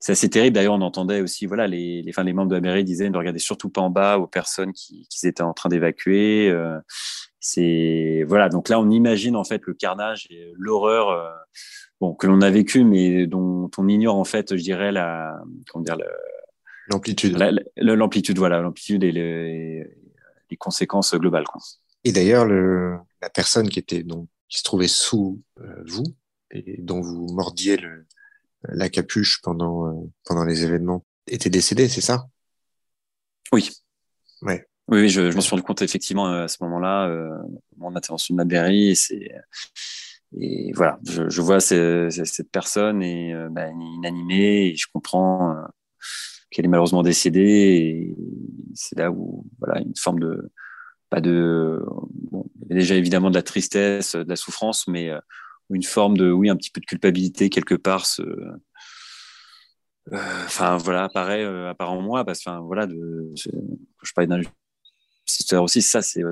c'est assez terrible. D'ailleurs, on entendait aussi, voilà, les, les, enfin, les membres de la mairie disaient ne regardez surtout pas en bas aux personnes qui, qui étaient en train d'évacuer. Euh, c'est voilà, donc là on imagine en fait le carnage et l'horreur euh, bon que l'on a vécu, mais dont on ignore en fait, je dirais la comment dire l'amplitude, l'amplitude voilà, l'amplitude et les, les, conséquences globales. Quoi. Et d'ailleurs le la personne qui était donc qui se trouvait sous euh, vous et dont vous mordiez le, la capuche pendant euh, pendant les événements était décédée, c'est ça? Oui. Ouais. Oui, oui, je, je m'en suis rendu compte effectivement euh, à ce moment-là, euh, mon intervention de ma et c'est et voilà, je, je vois cette, cette personne et euh, bah, inanimée et je comprends euh, qu'elle est malheureusement décédée et c'est là où voilà une forme de pas de bon, il y a déjà évidemment de la tristesse, de la souffrance, mais une forme de oui un petit peu de culpabilité quelque part se enfin voilà, apparaît, apparaît en moi parce que voilà, de, je, je parlais d'injustice aussi, ça c'est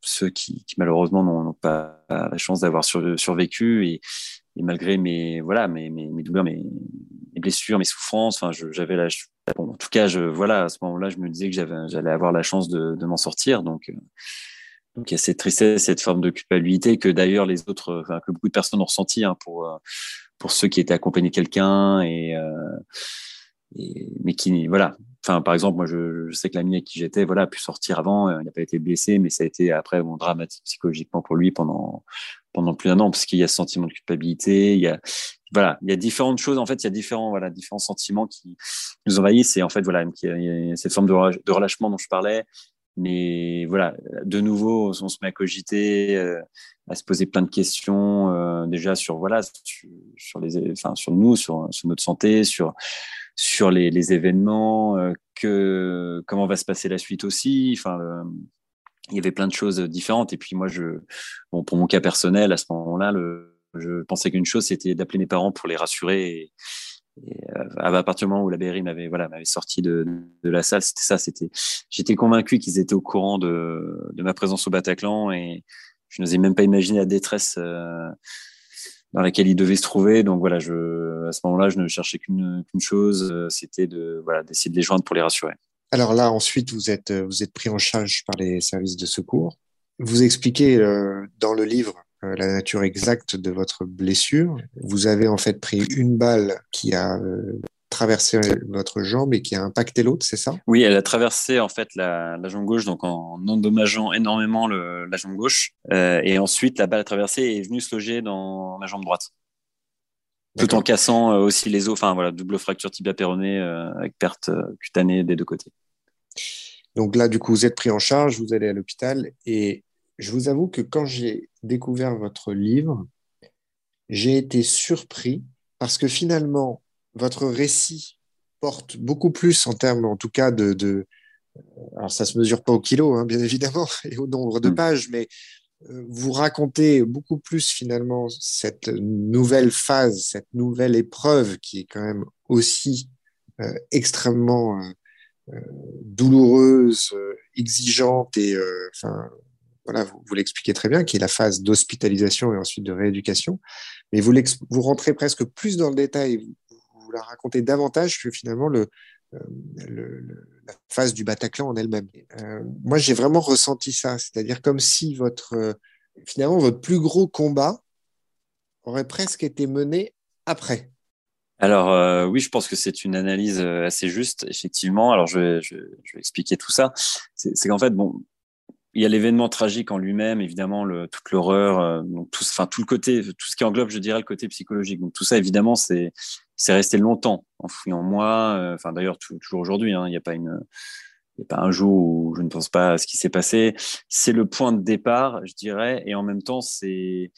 ceux qui, qui malheureusement n'ont pas la chance d'avoir survécu et, et, malgré mes voilà mes, mes, douleurs, mes, mes, blessures, mes souffrances, enfin j'avais la en tout cas je voilà à ce moment-là je me disais que j'allais avoir la chance de, m'en sortir. Donc donc il y a cette tristesse, cette forme de culpabilité que d'ailleurs les autres, que beaucoup de personnes ont ressenti hein, pour pour ceux qui étaient accompagnés de quelqu'un et, euh, et, mais qui voilà enfin par exemple moi je, sais que l'ami avec qui j'étais voilà a pu sortir avant euh, il n'a pas été blessé mais ça a été après bon, dramatique psychologiquement pour lui pendant pendant plus d'un an parce qu'il y a ce sentiment de culpabilité il y a voilà il y a différentes choses en fait il y a différents voilà différents sentiments qui nous envahissent et en fait voilà il y a cette forme de, de relâchement dont je parlais. Mais voilà, de nouveau, on se met à cogiter, euh, à se poser plein de questions euh, déjà sur voilà sur, les, enfin sur nous, sur, sur notre santé, sur sur les, les événements, euh, que comment va se passer la suite aussi. Enfin, il y avait plein de choses différentes. Et puis moi, je, bon, pour mon cas personnel, à ce moment-là, je pensais qu'une chose, c'était d'appeler mes parents pour les rassurer. Et, euh, à partir du moment où la BRI m'avait voilà m'avait sorti de, de, la salle, c'était ça. C'était j'étais convaincu qu'ils étaient au courant de, de, ma présence au Bataclan et je n'osais même pas imaginer la détresse euh, dans laquelle ils devaient se trouver. Donc voilà, je, à ce moment-là, je ne cherchais qu'une chose, euh, c'était de voilà d'essayer de les joindre pour les rassurer. Alors là, ensuite, vous êtes vous êtes pris en charge par les services de secours. Vous expliquez euh, dans le livre euh, la nature exacte de votre blessure. Vous avez en fait pris une balle qui a euh, traversé votre jambe et qui a impacté l'autre, c'est ça? Oui, elle a traversé en fait la, la jambe gauche, donc en endommageant énormément le, la jambe gauche. Euh, et ensuite, la balle a traversé et est venue se loger dans ma jambe droite. Tout en cassant euh, aussi les os, enfin voilà, double fracture tibia péronée avec perte cutanée des deux côtés. Donc là, du coup, vous êtes pris en charge, vous allez à l'hôpital et je vous avoue que quand j'ai découvert votre livre, j'ai été surpris parce que finalement, votre récit porte beaucoup plus en termes, en tout cas, de. de alors, ça se mesure pas au kilo, hein, bien évidemment, et au nombre de mm. pages, mais euh, vous racontez beaucoup plus finalement cette nouvelle phase, cette nouvelle épreuve qui est quand même aussi euh, extrêmement euh, douloureuse, exigeante et enfin voilà, vous, vous l'expliquez très bien, qui est la phase d'hospitalisation et ensuite de rééducation. Mais vous, vous rentrez presque plus dans le détail, la racontez davantage que finalement le, euh, le, la phase du Bataclan en elle-même. Euh, moi, j'ai vraiment ressenti ça, c'est-à-dire comme si votre, euh, finalement, votre plus gros combat aurait presque été mené après. Alors oui, je pense que c'est une analyse assez juste, effectivement. Alors je vais, expliquer tout ça. C'est qu'en fait, bon, il y a l'événement tragique en lui-même, évidemment, le, toute l'horreur, tout, enfin tout le côté, tout ce qui englobe, je dirais, le côté psychologique. Donc tout ça, évidemment, c'est c'est resté longtemps enfoui en moi. Euh, enfin d'ailleurs, toujours aujourd'hui, hein, il n'y a pas une il n'y a pas un jour où je ne pense pas à ce qui s'est passé. C'est le point de départ, je dirais, et en même temps, c'est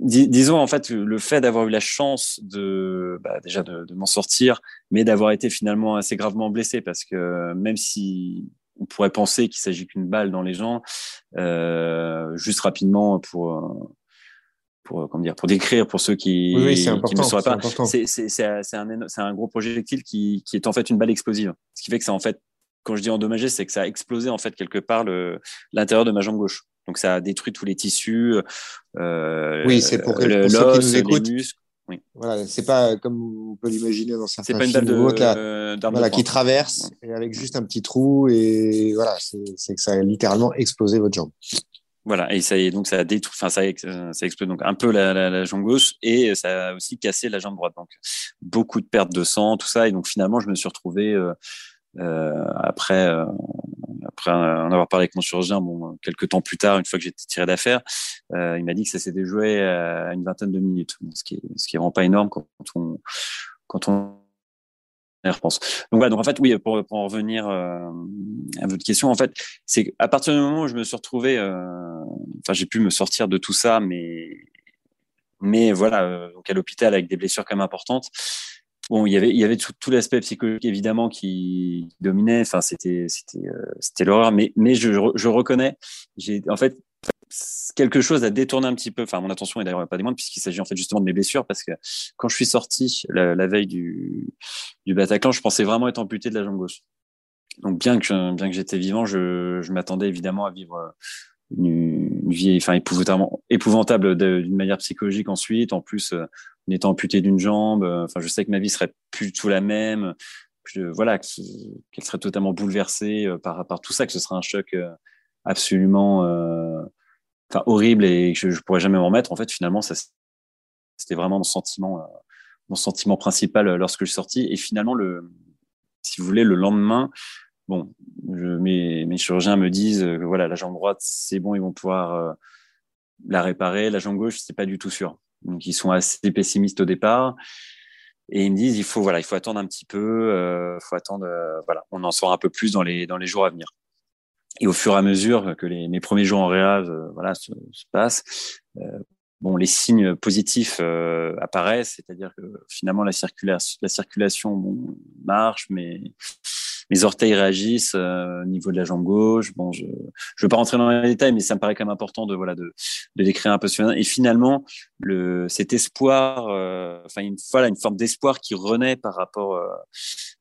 disons en fait le fait d'avoir eu la chance de bah, déjà de, m'en sortir, mais d'avoir été finalement assez gravement blessé parce que même si on pourrait penser qu'il s'agit qu'une balle dans les gens. Euh, juste rapidement pour pour comment dire pour décrire pour ceux qui, qui ne sauraient pas, c'est un, un gros projectile qui, qui est en fait une balle explosive. Ce qui fait que ça en fait quand je dis endommagé, c'est que ça a explosé en fait quelque part l'intérieur de ma jambe gauche. Donc ça a détruit tous les tissus. Euh, oui, c'est pour, que, pour ceux qui nous écoutent. Oui. Voilà, c'est pas comme on peut l'imaginer dans certains pas une films de, là, voilà, qui traverse et avec juste un petit trou et voilà, c'est que ça a littéralement explosé votre jambe. Voilà, et ça est donc ça a détruit, enfin ça a, ça explosé donc un peu la, la, la, jambe gauche et ça a aussi cassé la jambe droite. Donc beaucoup de pertes de sang, tout ça, et donc finalement je me suis retrouvé euh, euh, après, euh, après en avoir parlé avec mon chirurgien, bon, quelques temps plus tard, une fois que j'étais tiré d'affaire, euh, il m'a dit que ça s'est déjoué à une vingtaine de minutes, ce qui est, ce qui est vraiment pas énorme quand on, quand on Donc voilà, donc en fait, oui, pour, pour en revenir euh, à votre question, en fait, c'est à partir du moment où je me suis retrouvé, euh, enfin, j'ai pu me sortir de tout ça, mais, mais voilà, donc à l'hôpital avec des blessures quand même importantes. Bon, il y avait, il y avait tout, l'aspect psychologique évidemment qui dominait. Enfin, c'était, c'était, euh, c'était l'horreur. Mais, mais je, je reconnais. J'ai, en fait, quelque chose a détourné un petit peu, enfin mon attention est d'ailleurs pas des moindres puisqu'il s'agit en fait justement de mes blessures parce que quand je suis sorti la, veille du, du Bataclan, je pensais vraiment être amputé de la jambe gauche. Donc bien que bien que j'étais vivant, je, je m'attendais évidemment à vivre une, vie enfin épouvantable d'une manière psychologique ensuite. En plus, euh, en étant amputé d'une jambe, euh, enfin je sais que ma vie serait plus tout la même. voilà, qu'elle serait totalement bouleversée euh, par, par tout ça, que ce serait un choc absolument horrible et que je, je pourrais jamais m'en remettre. En fait, finalement, ça c'était vraiment mon sentiment, mon sentiment principal lorsque je suis sorti. Et finalement, le, si vous voulez, le lendemain, bon, mes, chirurgiens me disent que voilà, la jambe droite, c'est bon, ils vont pouvoir euh, la réparer. La jambe gauche, c'est pas du tout sûr. Donc, ils sont assez pessimistes au départ. Et ils me disent, il faut, voilà, il faut attendre un petit peu, euh, faut attendre, euh, voilà, on en saura un peu plus dans les, dans les jours à venir. Et au fur et à mesure que les, mes premiers jours en réa, voilà, se, se passent, bon, les signes positifs apparaissent, c'est-à-dire que finalement la la circulation bon, marche, mais mes orteils réagissent euh, au niveau de la jambe gauche. Bon, je ne veux pas rentrer dans les détails, mais ça me paraît quand même important de voilà de, de décrire un peu ce Et finalement, le, cet espoir, euh, enfin une une forme d'espoir qui renaît par rapport euh,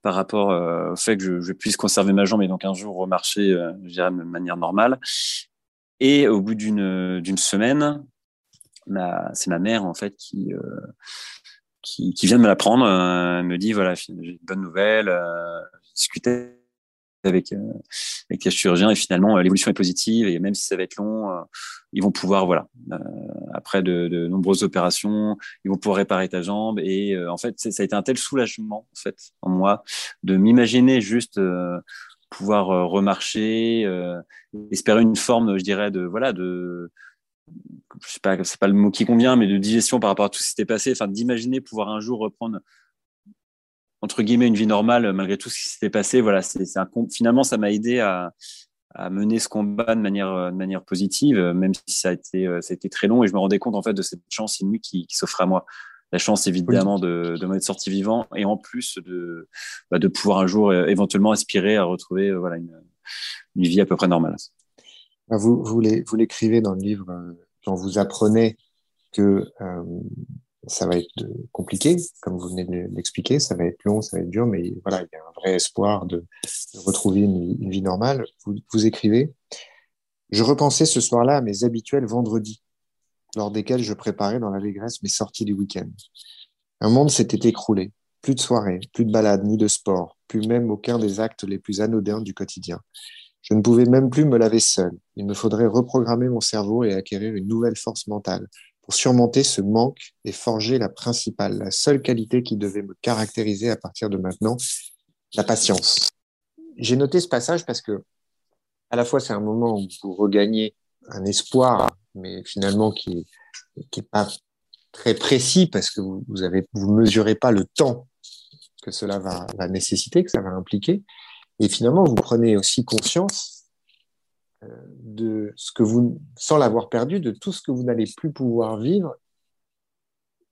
par rapport au fait que je, puisse conserver ma jambe et donc un jour remarcher, de manière normale. Et au bout d'une d'une semaine, c'est ma mère en fait qui qui, vient de me l'apprendre, euh, me dit voilà, j'ai une bonne nouvelle, discuter avec, euh, avec les chirurgiens et finalement euh, l'évolution est positive et même si ça va être long, ils vont pouvoir voilà après de, de, nombreuses opérations, ils vont pouvoir réparer ta jambe et en fait ça a été un tel soulagement en fait en moi de m'imaginer juste pouvoir remarcher, espérer une forme, je dirais, de voilà de je sais pas, c'est pas le mot qui convient, mais de digestion par rapport à tout ce qui s'était passé, enfin d'imaginer pouvoir un jour reprendre entre guillemets une vie normale malgré tout ce qui s'était passé. Voilà, c'est finalement ça m'a aidé à, à, mener ce combat de manière de manière positive, même si ça a été ça a été très long et je me rendais compte en fait de cette chance inouïe qui, qui s'offrait à moi. La chance évidemment de, de m'être sorti vivant et en plus de bah, de pouvoir un jour euh, éventuellement aspirer à retrouver euh, voilà une, une vie à peu près normale. Vous, vous l'écrivez dans le livre euh, quand vous apprenez que euh, ça va être compliqué, comme vous venez de l'expliquer, ça va être long, ça va être dur, mais voilà, il y a un vrai espoir de, retrouver une, vie normale. Vous, vous écrivez Je repensais ce soir-là à mes habituels vendredis, lors desquels je préparais dans l'allégresse mes sorties du week-end. Un monde s'était écroulé. Plus de soirées, plus de balades, ni de sport, plus même aucun des actes les plus anodins du quotidien. Je ne pouvais même plus me laver seul. Il me faudrait reprogrammer mon cerveau et acquérir une nouvelle force mentale surmonter ce manque et forger la principale, la seule qualité qui devait me caractériser à partir de maintenant, la patience. J'ai noté ce passage parce que à la fois c'est un moment où vous regagnez un espoir, mais finalement qui qui est pas très précis parce que vous vous mesurez pas le temps que cela va, va nécessiter, que ça va impliquer. Et finalement, vous prenez aussi conscience de ce que vous, sans l'avoir perdu, de tout ce que vous n'allez plus pouvoir vivre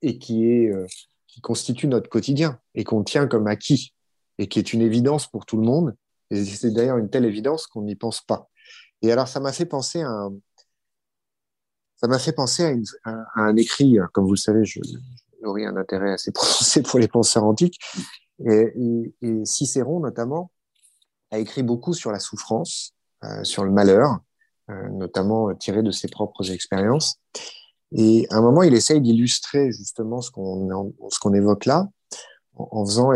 et qui est, euh, qui constitue notre quotidien et qu'on tient comme acquis et qui est une évidence pour tout le monde. Et c'est d'ailleurs une telle évidence qu'on n'y pense pas. Et alors, ça m'a fait penser à un, ça m'a fait penser à, un écrit, comme vous le savez, je, j'aurais un intérêt assez prononcé pour les penseurs antiques, et, Cicéron notamment, a écrit beaucoup sur la souffrance, euh, sur le malheur, euh, notamment tiré de ses propres expériences. Et à un moment, il essaye d'illustrer justement ce qu'on évoque là, en, faisant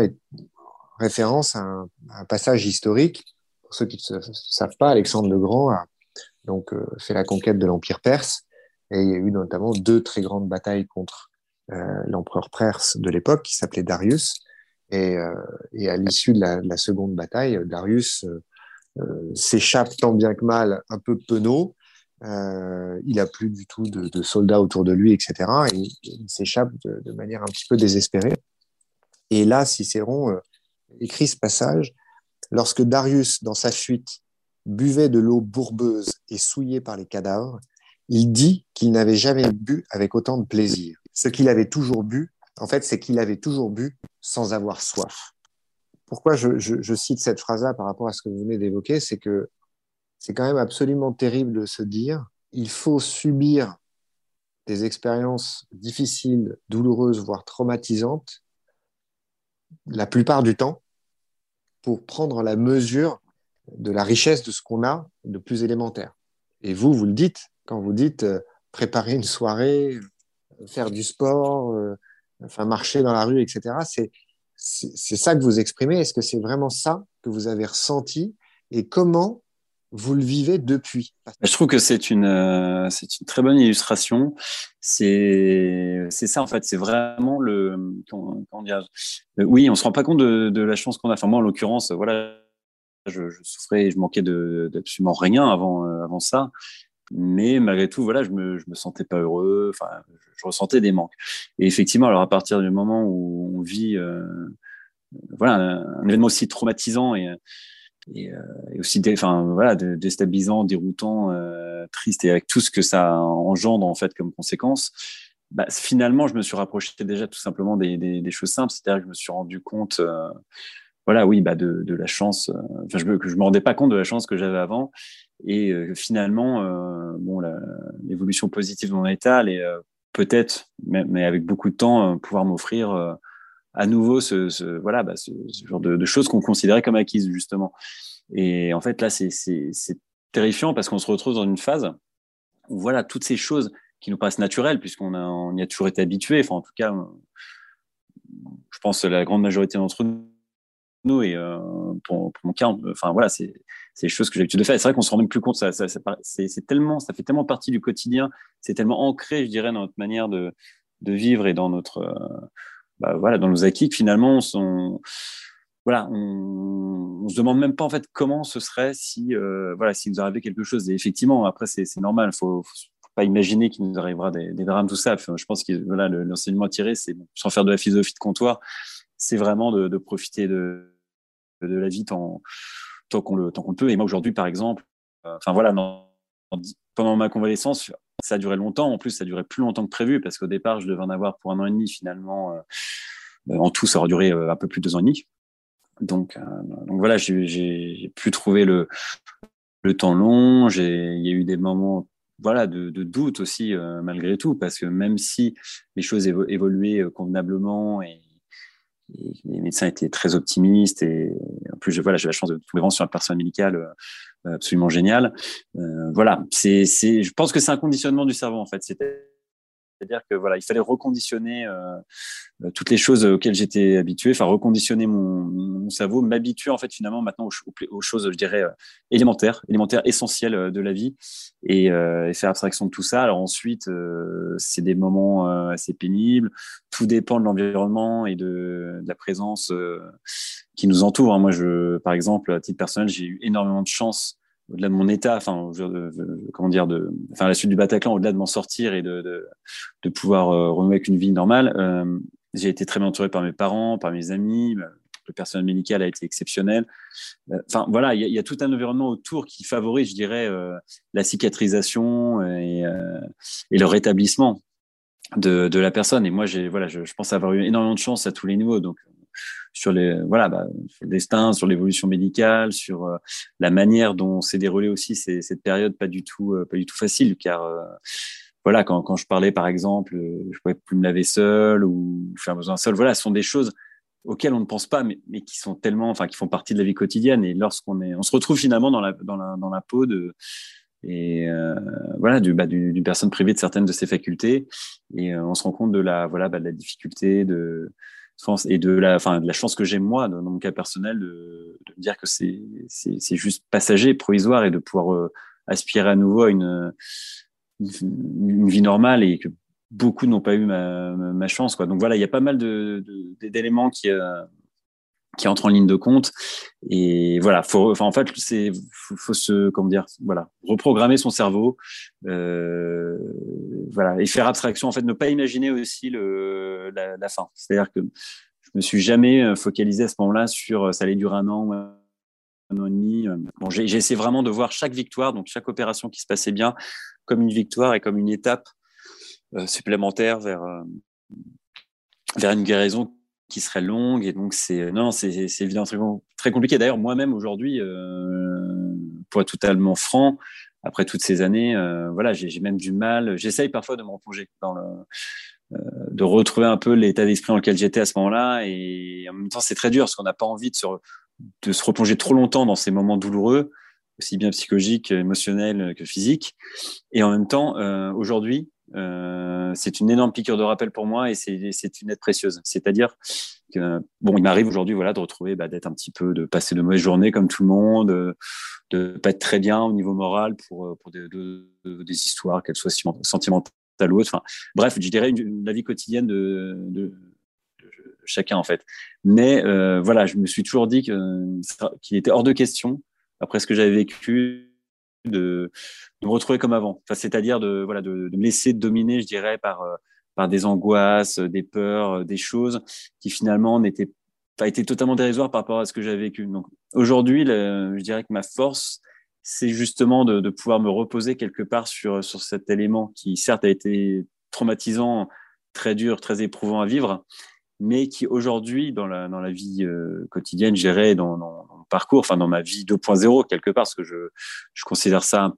référence à un, passage historique. Pour ceux qui ne savent pas, Alexandre le Grand a donc euh, fait la conquête de l'empire perse, et il y a eu notamment deux très grandes batailles contre euh, l'empereur perse de l'époque, qui s'appelait Darius, et, euh, à l'issue de, la, seconde bataille, Darius euh, euh, s'échappe tant bien que mal, un peu penaud. Euh, il a plus du tout de, soldats autour de lui, etc. Et il s'échappe de, de, manière un petit peu désespérée. Et là, Cicéron euh, écrit ce passage lorsque Darius, dans sa fuite, buvait de l'eau bourbeuse et souillée par les cadavres, il dit qu'il n'avait jamais bu avec autant de plaisir. Ce qu'il avait toujours bu en fait, c'est qu'il avait toujours bu sans avoir soif. Pourquoi je, cite cette phrase-là par rapport à ce que vous venez d'évoquer, c'est que c'est quand même absolument terrible de se dire, il faut subir des expériences difficiles, douloureuses, voire traumatisantes, la plupart du temps, pour prendre la mesure de la richesse de ce qu'on a de plus élémentaire. Et vous, vous le dites quand vous dites euh, préparer une soirée, faire du sport, euh, enfin marcher dans la rue, etc. C'est c'est ça que vous exprimez. Est-ce que c'est vraiment ça que vous avez ressenti et comment vous le vivez depuis? Je trouve que c'est une, c'est une très bonne illustration. C'est, ça en fait. C'est vraiment le, comment, dire, oui, on se rend pas compte de, de la chance qu'on a. Enfin moi, en l'occurrence, voilà, je, souffrais, je manquais d'absolument rien avant, avant ça mais malgré tout, voilà, je me, je me sentais pas heureux. Enfin, je, ressentais des manques. Et effectivement, alors à partir du moment où on vit, euh, voilà, un, événement aussi traumatisant et, et, euh, aussi, enfin, voilà, déstabilisant, déroutant, euh, triste, et avec tout ce que ça engendre en fait comme conséquence. Bah, finalement, je me suis rapproché déjà tout simplement des, des, des choses simples, c'est-à-dire que je me suis rendu compte, euh, voilà, oui, bah, de, de la chance, euh, enfin, je, que je me rendais pas compte de la chance que j'avais avant, et euh, finalement, euh, bon, l'évolution positive de mon état, elle est peut-être, mais, avec beaucoup de temps, pouvoir m'offrir à nouveau ce, ce voilà, bah, ce, genre de, de choses qu'on considérait comme acquises justement. Et en fait, là, c'est terrifiant parce qu'on se retrouve dans une phase où voilà toutes ces choses qui nous paraissent naturelles puisqu'on on y a toujours été habitué. Enfin, en tout cas, je pense que la grande majorité d'entre nous nous et euh, pour, mon cas, enfin voilà, c'est des choses que j'ai l'habitude de faire. C'est vrai qu'on se rend même plus compte. Ça, c'est tellement, ça fait tellement partie du quotidien. C'est tellement ancré, je dirais, dans notre manière de de vivre et dans notre euh, bah, voilà, dans nos acquis que finalement, on, voilà, on, se demande même pas en fait comment ce serait si euh, voilà, s'il nous arrivait quelque chose. Et effectivement, après, c'est normal. Faut, faut pas imaginer qu'il nous arrivera des, drames, tout ça. Je pense que voilà, l'enseignement tiré, c'est sans faire de la philosophie de comptoir, c'est vraiment de, de profiter de de la vie tant, tant qu'on le, peut. Et moi, aujourd'hui, par exemple, euh, enfin voilà, pendant ma convalescence, ça a duré longtemps. En plus, ça a duré plus longtemps que prévu parce qu'au départ, je devais en avoir pour un an et demi. Finalement, euh, euh, en tout, ça aurait duré un peu plus de deux ans et demi. Donc, donc voilà, j'ai pu trouver le, le temps long. Il y a eu des moments voilà, de, de doute aussi, malgré tout, parce que même si les choses évoluaient convenablement et les médecins étaient très optimistes et en plus, voilà, j'ai la chance de tomber vraiment sur un personnel médical euh, absolument génial. Euh, voilà, c'est, c'est, je pense que c'est un conditionnement du cerveau en fait. C'est-à-dire que voilà, il fallait reconditionner euh, toutes les choses auxquelles j'étais habitué, enfin reconditionner mon, cerveau, m'habituer en fait finalement maintenant aux, choses, je dirais euh, élémentaires, élémentaires, essentielles euh, de la vie, et, faire abstraction de tout ça. Alors ensuite, c'est des moments assez pénibles. Tout dépend de l'environnement et de, de, la présence qui nous entoure. Hein. Moi, je, par exemple, à titre personnel, j'ai eu énormément de chance au-delà de mon état, enfin, comment dire, de, enfin, la suite du Bataclan, au-delà de m'en sortir et de, de, de pouvoir euh, renouer avec une vie normale, euh, j'ai été très bien entouré par mes parents, par mes amis. Le personnel médical a été exceptionnel. Euh, enfin, voilà, il y, y, a tout un environnement autour qui favorise, je dirais, euh, la cicatrisation et, euh, et le rétablissement de, de, la personne. Et moi, j'ai, voilà, je, je pense avoir eu énormément de chance à tous les niveaux. Donc, sur les voilà bah, sur le destin, sur l'évolution médicale, sur euh, la manière dont s'est déroulée aussi cette période pas du tout euh, pas du tout facile car euh, voilà quand, quand je parlais par exemple je pouvais plus me laver seul ou faire besoin seul voilà ce sont des choses auxquelles on ne pense pas mais, mais qui sont tellement enfin qui font partie de la vie quotidienne. Et lorsqu'on est on se retrouve finalement dans la dans la dans la peau de et voilà du, bah, d'une personne privée de certaines de ses facultés et on se rend compte de la voilà bah, de la difficulté de et de la, enfin, de la chance que j'ai moi, dans mon cas personnel, de, de me dire que c'est, juste passager, provisoire, et de pouvoir euh, aspirer à nouveau à une, une, vie normale et que beaucoup n'ont pas eu ma, ma chance. Quoi. Donc voilà, il y a pas mal de, de, d'éléments qui, euh, qui entrent en ligne de compte. Et voilà, faut, enfin, en fait, c'est faut, se, comment dire, voilà, reprogrammer son cerveau, euh, voilà, et faire abstraction. En fait, ne pas imaginer aussi le, la, fin. C'est-à-dire que je me suis jamais euh, focalisé à ce moment-là sur euh, ça allait durer un an, un an et demi. Bon, j'ai, essayé vraiment de voir chaque victoire, donc chaque opération qui se passait bien, comme une victoire et comme une étape supplémentaire vers vers une guérison qui serait longue et donc c'est non c'est évidemment très, très compliqué d'ailleurs moi-même aujourd'hui euh, pour être totalement franc après toutes ces années, voilà, j'ai même du mal. J'essaye parfois de me replonger dans le de retrouver un peu l'état d'esprit dans lequel j'étais à ce moment-là. Et en même temps, c'est très dur parce qu'on n'a pas envie de se, de se replonger trop longtemps dans ces moments douloureux, aussi bien psychologiques, émotionnels que physiques. Et en même temps, euh, aujourd'hui, euh, c'est une énorme piqûre de rappel pour moi et c'est une aide précieuse. C'est-à-dire que, bon, il m'arrive aujourd'hui voilà, de retrouver, bah, d'être un petit peu, de passer de mauvaises journées comme tout le monde, de ne pas être très bien au niveau moral pour, pour des, histoires, qu'elles soient sentimentales ou autres. Bref, je dirais la vie quotidienne de, de, chacun en fait. Mais euh, voilà, je me suis toujours dit qu'il était hors de question, après ce que j'avais vécu, de, me retrouver comme avant. C'est-à-dire de, voilà, de, me laisser dominer, je dirais, par, euh, par des angoisses, des peurs, euh, des choses qui finalement n'étaient pas été totalement dérisoires par rapport à ce que j'avais vécu. Donc aujourd'hui, je dirais que ma force, c'est justement de, pouvoir me reposer quelque part sur, sur cet élément qui, certes, a été traumatisant, très dur, très éprouvant à vivre, mais qui aujourd'hui, dans la, dans la vie euh, quotidienne, dans, dans, parcours, enfin dans ma vie 2.0 quelque part, parce que je, je considère ça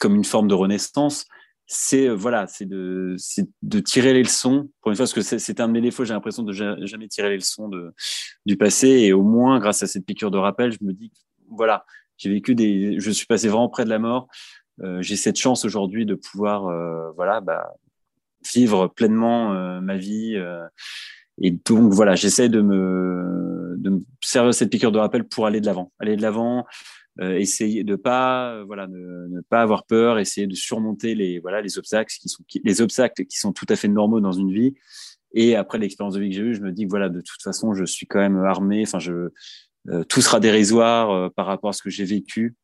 comme une forme de renaissance, c'est euh, voilà, c'est de, de tirer les leçons. Pour une fois, parce que c'est un de mes défauts, j'ai l'impression de jamais tirer les leçons du passé, et au moins grâce à cette piqûre de rappel, je me dis voilà, j'ai vécu des, je suis passé vraiment près de la mort. Euh, j'ai cette chance aujourd'hui de pouvoir euh, voilà bah, vivre pleinement ma vie et donc voilà, j'essaie de me, de me servir cette piqûre de rappel pour aller de l'avant, aller de l'avant, euh, essayer de pas, euh, voilà, ne, pas avoir peur, essayer de surmonter les, voilà, les obstacles qui sont, les obstacles qui sont tout à fait normaux dans une vie. Et après l'expérience de vie que j'ai eue, je me dis que voilà, de toute façon, je suis quand même armé. Enfin, je, euh, tout sera dérisoire euh, par rapport à ce que j'ai vécu.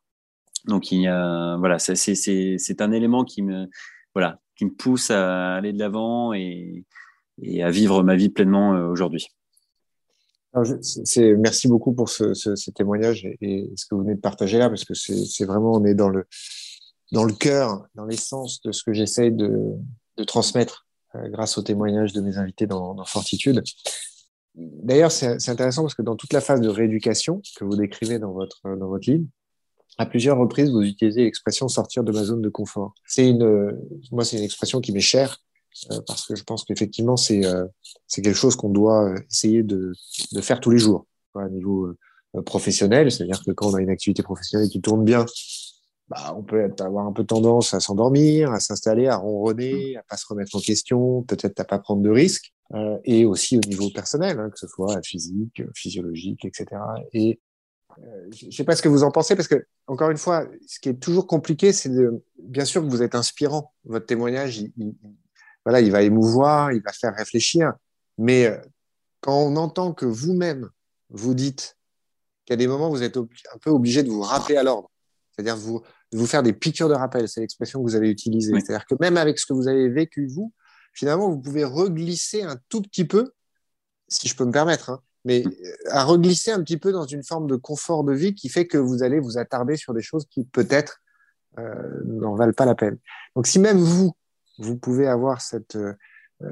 Donc il y a, voilà, c'est, un élément qui me, voilà, qui me pousse à aller de l'avant et, à vivre ma vie pleinement aujourd'hui. Merci beaucoup pour ce, ce, témoignage et, ce que vous venez de partager là, parce que c'est vraiment, on est dans le, dans le cœur, dans l'essence de ce que j'essaye de, transmettre euh, grâce au témoignage de mes invités dans, dans Fortitude. D'ailleurs, c'est intéressant parce que dans toute la phase de rééducation que vous décrivez dans votre, dans votre livre, à plusieurs reprises, vous utilisez l'expression sortir de ma zone de confort. C'est une, moi, c'est une expression qui m'est chère parce que je pense qu'effectivement c'est euh, c'est quelque chose qu'on doit euh, essayer de, de faire tous les jours à niveau professionnel, c'est-à-dire que quand on a une activité professionnelle qui tourne bien, bah, on peut avoir un peu tendance à s'endormir, à s'installer, à ronronner, à pas se remettre en question, peut-être à pas prendre de risques, euh, et aussi au niveau personnel, hein, que ce soit physique, physiologique, etc. Et euh, je sais pas ce que vous en pensez, parce que encore une fois, ce qui est toujours compliqué, c'est de, bien sûr que vous êtes inspirant, votre témoignage, il, il, voilà, il va émouvoir, il va faire réfléchir. Mais euh, quand on entend que vous-même, vous dites qu'à des moments, vous êtes un peu obligé de vous rappeler à l'ordre, c'est-à-dire vous, de vous faire des piqûres de rappel, c'est l'expression que vous avez utilisée. Oui. C'est-à-dire que même avec ce que vous avez vécu, vous, finalement, vous pouvez reglisser un tout petit peu, si je peux me permettre, hein, mais euh, à reglisser un petit peu dans une forme de confort de vie qui fait que vous allez vous attarder sur des choses qui peut-être euh, n'en valent pas la peine. Donc si même vous, vous pouvez avoir cette, euh,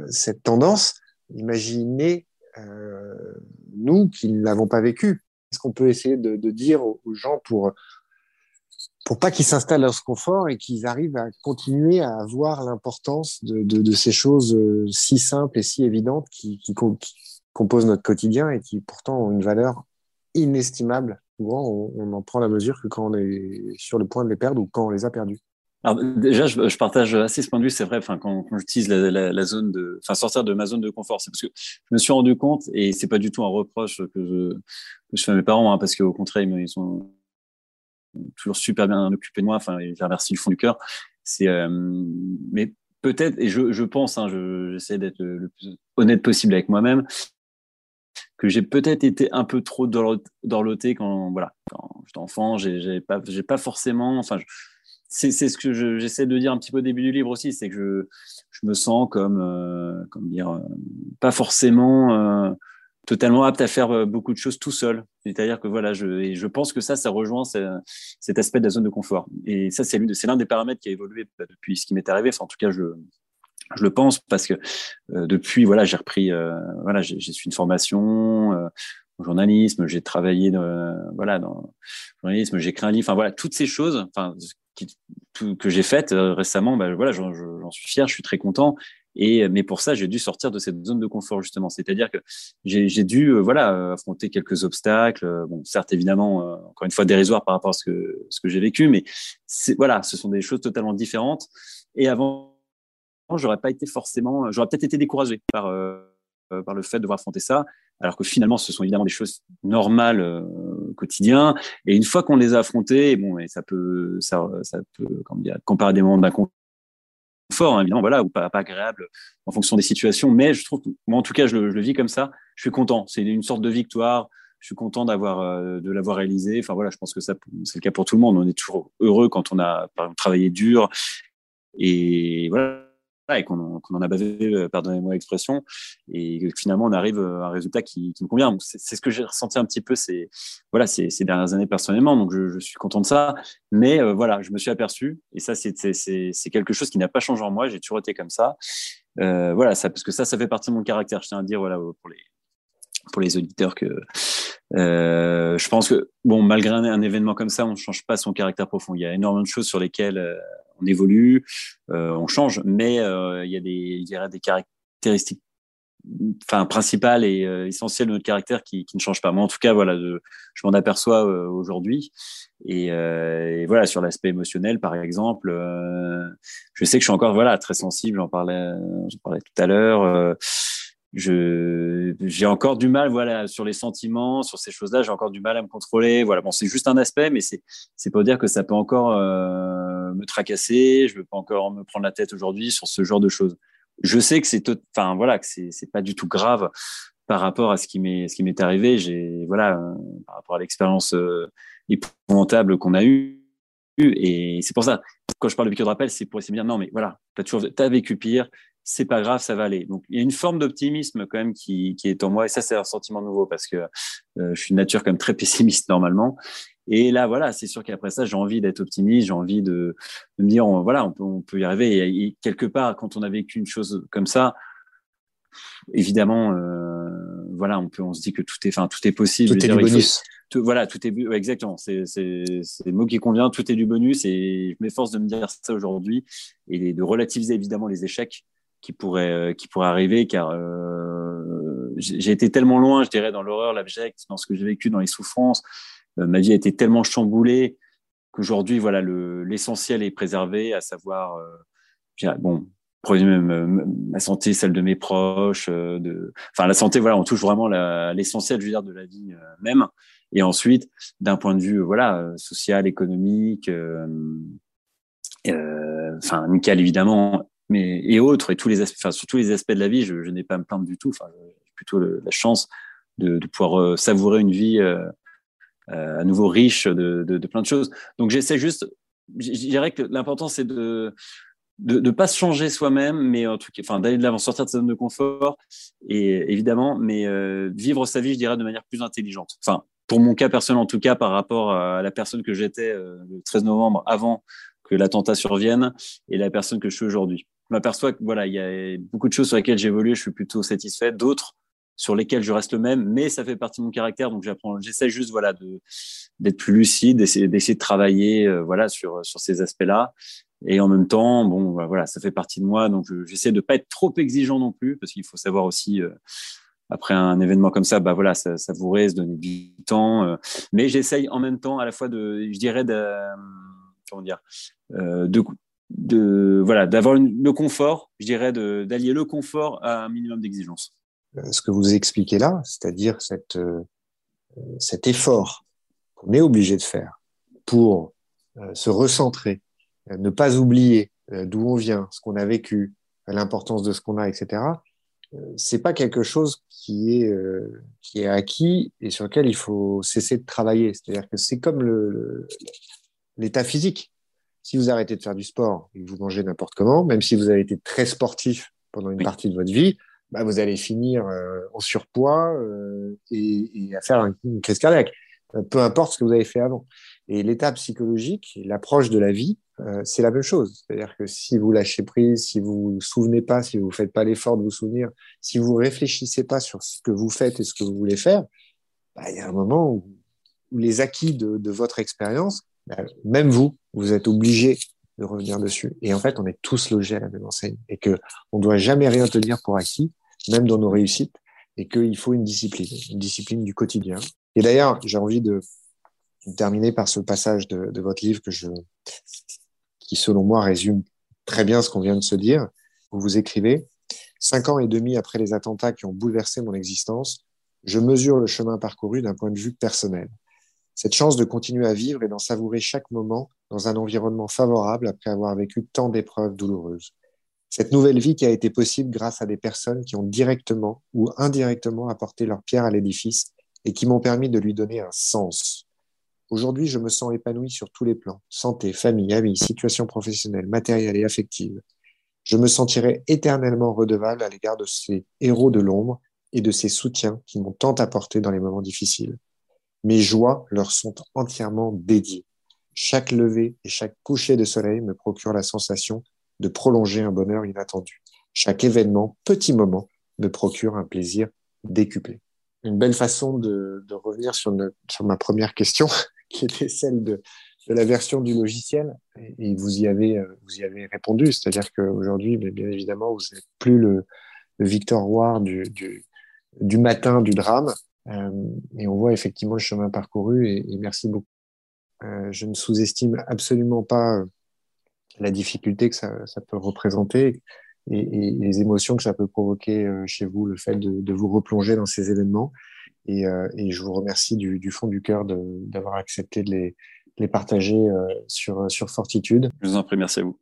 cette tendance. Imaginez euh, nous qui ne l'avons pas vécu. Qu'est-ce qu'on peut essayer de, dire aux, gens pour pour pas qu'ils s'installent dans ce confort et qu'ils arrivent à continuer à voir l'importance de, de, ces choses euh, si simples et si évidentes qui, qui, qui, composent notre quotidien et qui pourtant ont une valeur inestimable? Souvent, on, on en prend la mesure que quand on est sur le point de les perdre ou quand on les a perdus. Alors déjà, je, partage assez ce point de vue. C'est vrai. Enfin, quand, quand j'utilise la, zone de, enfin, sortir de ma zone de confort, c'est parce que je me suis rendu compte, et c'est pas du tout un reproche que je, fais à mes parents, hein, parce qu'au contraire, ils sont toujours super bien occupés de moi. Enfin, je remercie du fond du cœur. C'est, euh, mais peut-être, et je, je pense, hein, j'essaie d'être le, le, plus honnête possible avec moi-même, que j'ai peut-être été un peu trop dorloté quand, voilà, quand j'étais enfant. J'ai pas, j'ai pas forcément, enfin. Je, c'est ce que j'essaie de dire un petit peu au début du livre aussi, c'est que je, je, me sens comme, euh, comme dire, euh, pas forcément euh, totalement apte à faire euh, beaucoup de choses tout seul. C'est-à-dire que voilà, je, je pense que ça, ça rejoint cet aspect de la zone de confort. Et ça, c'est l'un des paramètres qui a évolué bah, depuis ce qui m'est arrivé. Enfin, en tout cas, je, je le pense parce que euh, depuis, voilà, j'ai repris, euh, voilà, j'ai suivi une formation au journalisme, j'ai travaillé, de, voilà, dans le journalisme, j'ai écrit un livre. Enfin voilà, toutes ces choses, que j'ai faites récemment, bah, voilà, j'en suis fier, je suis très content. Et, mais pour ça, j'ai dû sortir de cette zone de confort, justement. C'est-à-dire que j'ai dû voilà, affronter quelques obstacles. Bon, certes, évidemment, encore une fois, dérisoires par rapport à ce que, ce que j'ai vécu, mais voilà, ce sont des choses totalement différentes. Et avant, j'aurais pas été forcément, j'aurais peut-être été découragé par, euh, par le fait de devoir affronter ça, alors que finalement, ce sont évidemment des choses normales euh, quotidien. Et une fois qu'on les a affrontées, bon, et ça peut, ça, ça peut, comment dire, comparer des moments d'inconfort, hein, évidemment, voilà, ou pas, agréable en fonction des situations. Mais je trouve, moi, en tout cas, je le, vis comme ça. Je suis content. C'est une sorte de victoire je suis content d'avoir euh, de l'avoir réalisé. Enfin voilà, je pense que ça c'est le cas pour tout le monde. On est toujours heureux quand on a travaillé dur et voilà et qu'on en a bavé, euh, pardonnez-moi l'expression, et finalement on arrive à un résultat qui, me convient. C'est ce que j'ai ressenti un petit peu ces, voilà, ces, dernières années personnellement, donc je, suis content de ça. Mais euh, voilà, je me suis aperçu, et ça c'est quelque chose qui n'a pas changé en moi, j'ai toujours été comme ça. Euh, voilà, ça, parce que ça, ça fait partie de mon caractère. Je tiens à dire, voilà, pour les, pour les auditeurs que euh, je pense que bon malgré un, événement comme ça on ne change pas son caractère profond il y a énormément de choses sur lesquelles euh, on évolue euh, on change mais euh, il y a des des caractéristiques enfin principales et euh, essentielles de notre caractère qui, qui, ne changent pas. Moi en tout cas voilà je m'en aperçois aujourd'hui. Et, et, voilà sur l'aspect émotionnel par exemple je sais que je suis encore voilà très sensible j'en parlais j'en parlais tout à l'heure je j'ai encore du mal voilà sur les sentiments sur ces choses-là j'ai encore du mal à me contrôler. Voilà. Bon c'est juste un aspect mais c'est c'est pour dire que ça peut encore euh, me tracasser. Je veux pas encore me prendre la tête aujourd'hui sur ce genre de choses. Je sais que c'est enfin voilà que c'est c'est pas du tout grave par rapport à ce qui m'est ce qui m'est arrivé. J'ai voilà euh, par rapport à l'expérience euh, épouvantable qu'on a eue. Et c'est pour ça. Quand je parle de vécu de rappel c'est pour essayer de dire non mais voilà. T'as toujours t'as vécu pire c'est pas grave, ça va aller. Donc il y a une forme d'optimisme quand même qui, qui, est en moi et ça c'est un sentiment nouveau parce que euh, je suis une nature même très pessimiste normalement. Et là voilà, c'est sûr qu'après ça j'ai envie d'être optimiste, j'ai envie de, de, me dire voilà on peut, on peut y arriver. Et, quelque part quand on a vécu une chose comme ça, évidemment euh, voilà on peut on se dit que tout est enfin tout est possible. Tout est du bonus. tout, voilà tout est exactement c'est c'est le mot qui convient tout est du bonus et je m'efforce de me dire ça aujourd'hui et de relativiser évidemment les échecs qui pourrait euh, qui pourrait arriver car euh, j'ai été tellement loin je dirais dans l'horreur l'abject dans ce que j'ai vécu dans les souffrances. Euh, ma vie a été tellement chamboulée qu'aujourd'hui voilà le l'essentiel est préservé à savoir euh, bon ma santé celle de mes proches de enfin la santé voilà on touche vraiment l'essentiel je veux dire de la vie même. Et ensuite d'un point de vue voilà social économique enfin amical évidemment mais et autres et tous les aspects, enfin sur tous les aspects de la vie, je, n'ai pas à me plaindre du tout. Enfin, j'ai plutôt la chance de, pouvoir euh, savourer une vie euh, euh, à nouveau riche de, plein de choses. Donc j'essaie juste, je dirais que l'important c'est de ne pas se changer soi-même, mais enfin d'aller de l'avant, sortir de sa zone de confort, et évidemment, mais euh, vivre sa vie, je dirais, de manière plus intelligente. Enfin, pour mon cas personnel, en tout cas, par rapport à la personne que j'étais le 13 novembre, avant que l'attentat survienne, et la personne que je suis aujourd'hui je m'aperçois que voilà, il y a beaucoup de choses sur lesquelles j'évolue, je suis plutôt satisfait, d'autres sur lesquelles je reste le même, mais ça fait partie de mon caractère, donc j'apprends, j'essaie juste voilà d'être plus lucide, d'essayer de travailler euh, voilà sur sur ces aspects-là, et en même temps, bon bah, voilà, ça fait partie de moi, donc j'essaie de pas être trop exigeant non plus, parce qu'il faut savoir aussi euh, après un événement comme ça, bah voilà, vous reste donner du temps, euh, mais j'essaye en même temps à la fois de, je dirais de comment dire, de de voilà d'avoir le confort, je dirais, d'allier le confort à un minimum d'exigence. Euh, ce que vous expliquez là, c'est-à-dire cette, euh, cet effort qu'on est obligé de faire pour euh, se recentrer, ne pas oublier d'où on vient, ce qu'on a vécu, l'importance de ce qu'on a, etc. C'est pas quelque chose qui est qui est acquis et sur lequel il faut cesser de travailler. C'est-à-dire que c'est comme l'état le, physique si vous arrêtez de faire du sport et que vous mangez n'importe comment, même si vous avez été très sportif pendant une partie de votre vie, bah, vous allez finir euh, en surpoids euh, et, et, à faire une crise cardiaque, euh, peu importe ce que vous avez fait avant. Et l'état psychologique, l'approche de la vie, euh, c'est la même chose. C'est-à-dire que si vous lâchez prise, si vous vous souvenez pas, si vous faites pas l'effort de vous souvenir, si vous réfléchissez pas sur ce que vous faites et ce que vous voulez faire, bah, il y a un moment où, où les acquis de, de votre expérience même vous, vous êtes obligé de revenir dessus. Et en fait, on est tous logés à la même enseigne et que on doit jamais rien tenir pour acquis, même dans nos réussites, et qu'il faut une discipline, une discipline du quotidien. Et d'ailleurs, j'ai envie de terminer par ce passage de, de, votre livre que je, qui, selon moi, résume très bien ce qu'on vient de se dire. Vous vous écrivez Cinq ans et demi après les attentats qui ont bouleversé mon existence, je mesure le chemin parcouru d'un point de vue personnel. Cette chance de continuer à vivre et d'en savourer chaque moment dans un environnement favorable après avoir vécu tant d'épreuves douloureuses. Cette nouvelle vie qui a été possible grâce à des personnes qui ont directement ou indirectement apporté leur pierre à l'édifice et qui m'ont permis de lui donner un sens. Aujourd'hui, je me sens épanoui sur tous les plans, santé, famille, amis, situation professionnelle, matérielle et affective. Je me sentirai éternellement redevable à l'égard de ces héros de l'ombre et de ces soutiens qui m'ont tant apporté dans les moments difficiles. Mes joies leur sont entièrement dédiées. Chaque lever et chaque coucher de soleil me procure la sensation de prolonger un bonheur inattendu. Chaque événement, petit moment, me procure un plaisir décuplé. Une belle façon de, de revenir sur, sur, ma première question, qui était celle de, de la version du logiciel. Et, vous y avez, euh, vous y avez répondu. C'est-à-dire qu'aujourd'hui, bien évidemment, vous n'êtes plus le, Victor War du, du, du matin du drame. Euh, et on voit effectivement le chemin parcouru. Et, merci beaucoup. Euh, je ne sous-estime absolument pas euh, la difficulté que ça, peut représenter et, les émotions que ça peut provoquer chez vous, le fait de, vous replonger dans ces événements. Et, je vous remercie du, fond du cœur d'avoir accepté de les, partager sur Fortitude. Je vous en prie, merci à vous.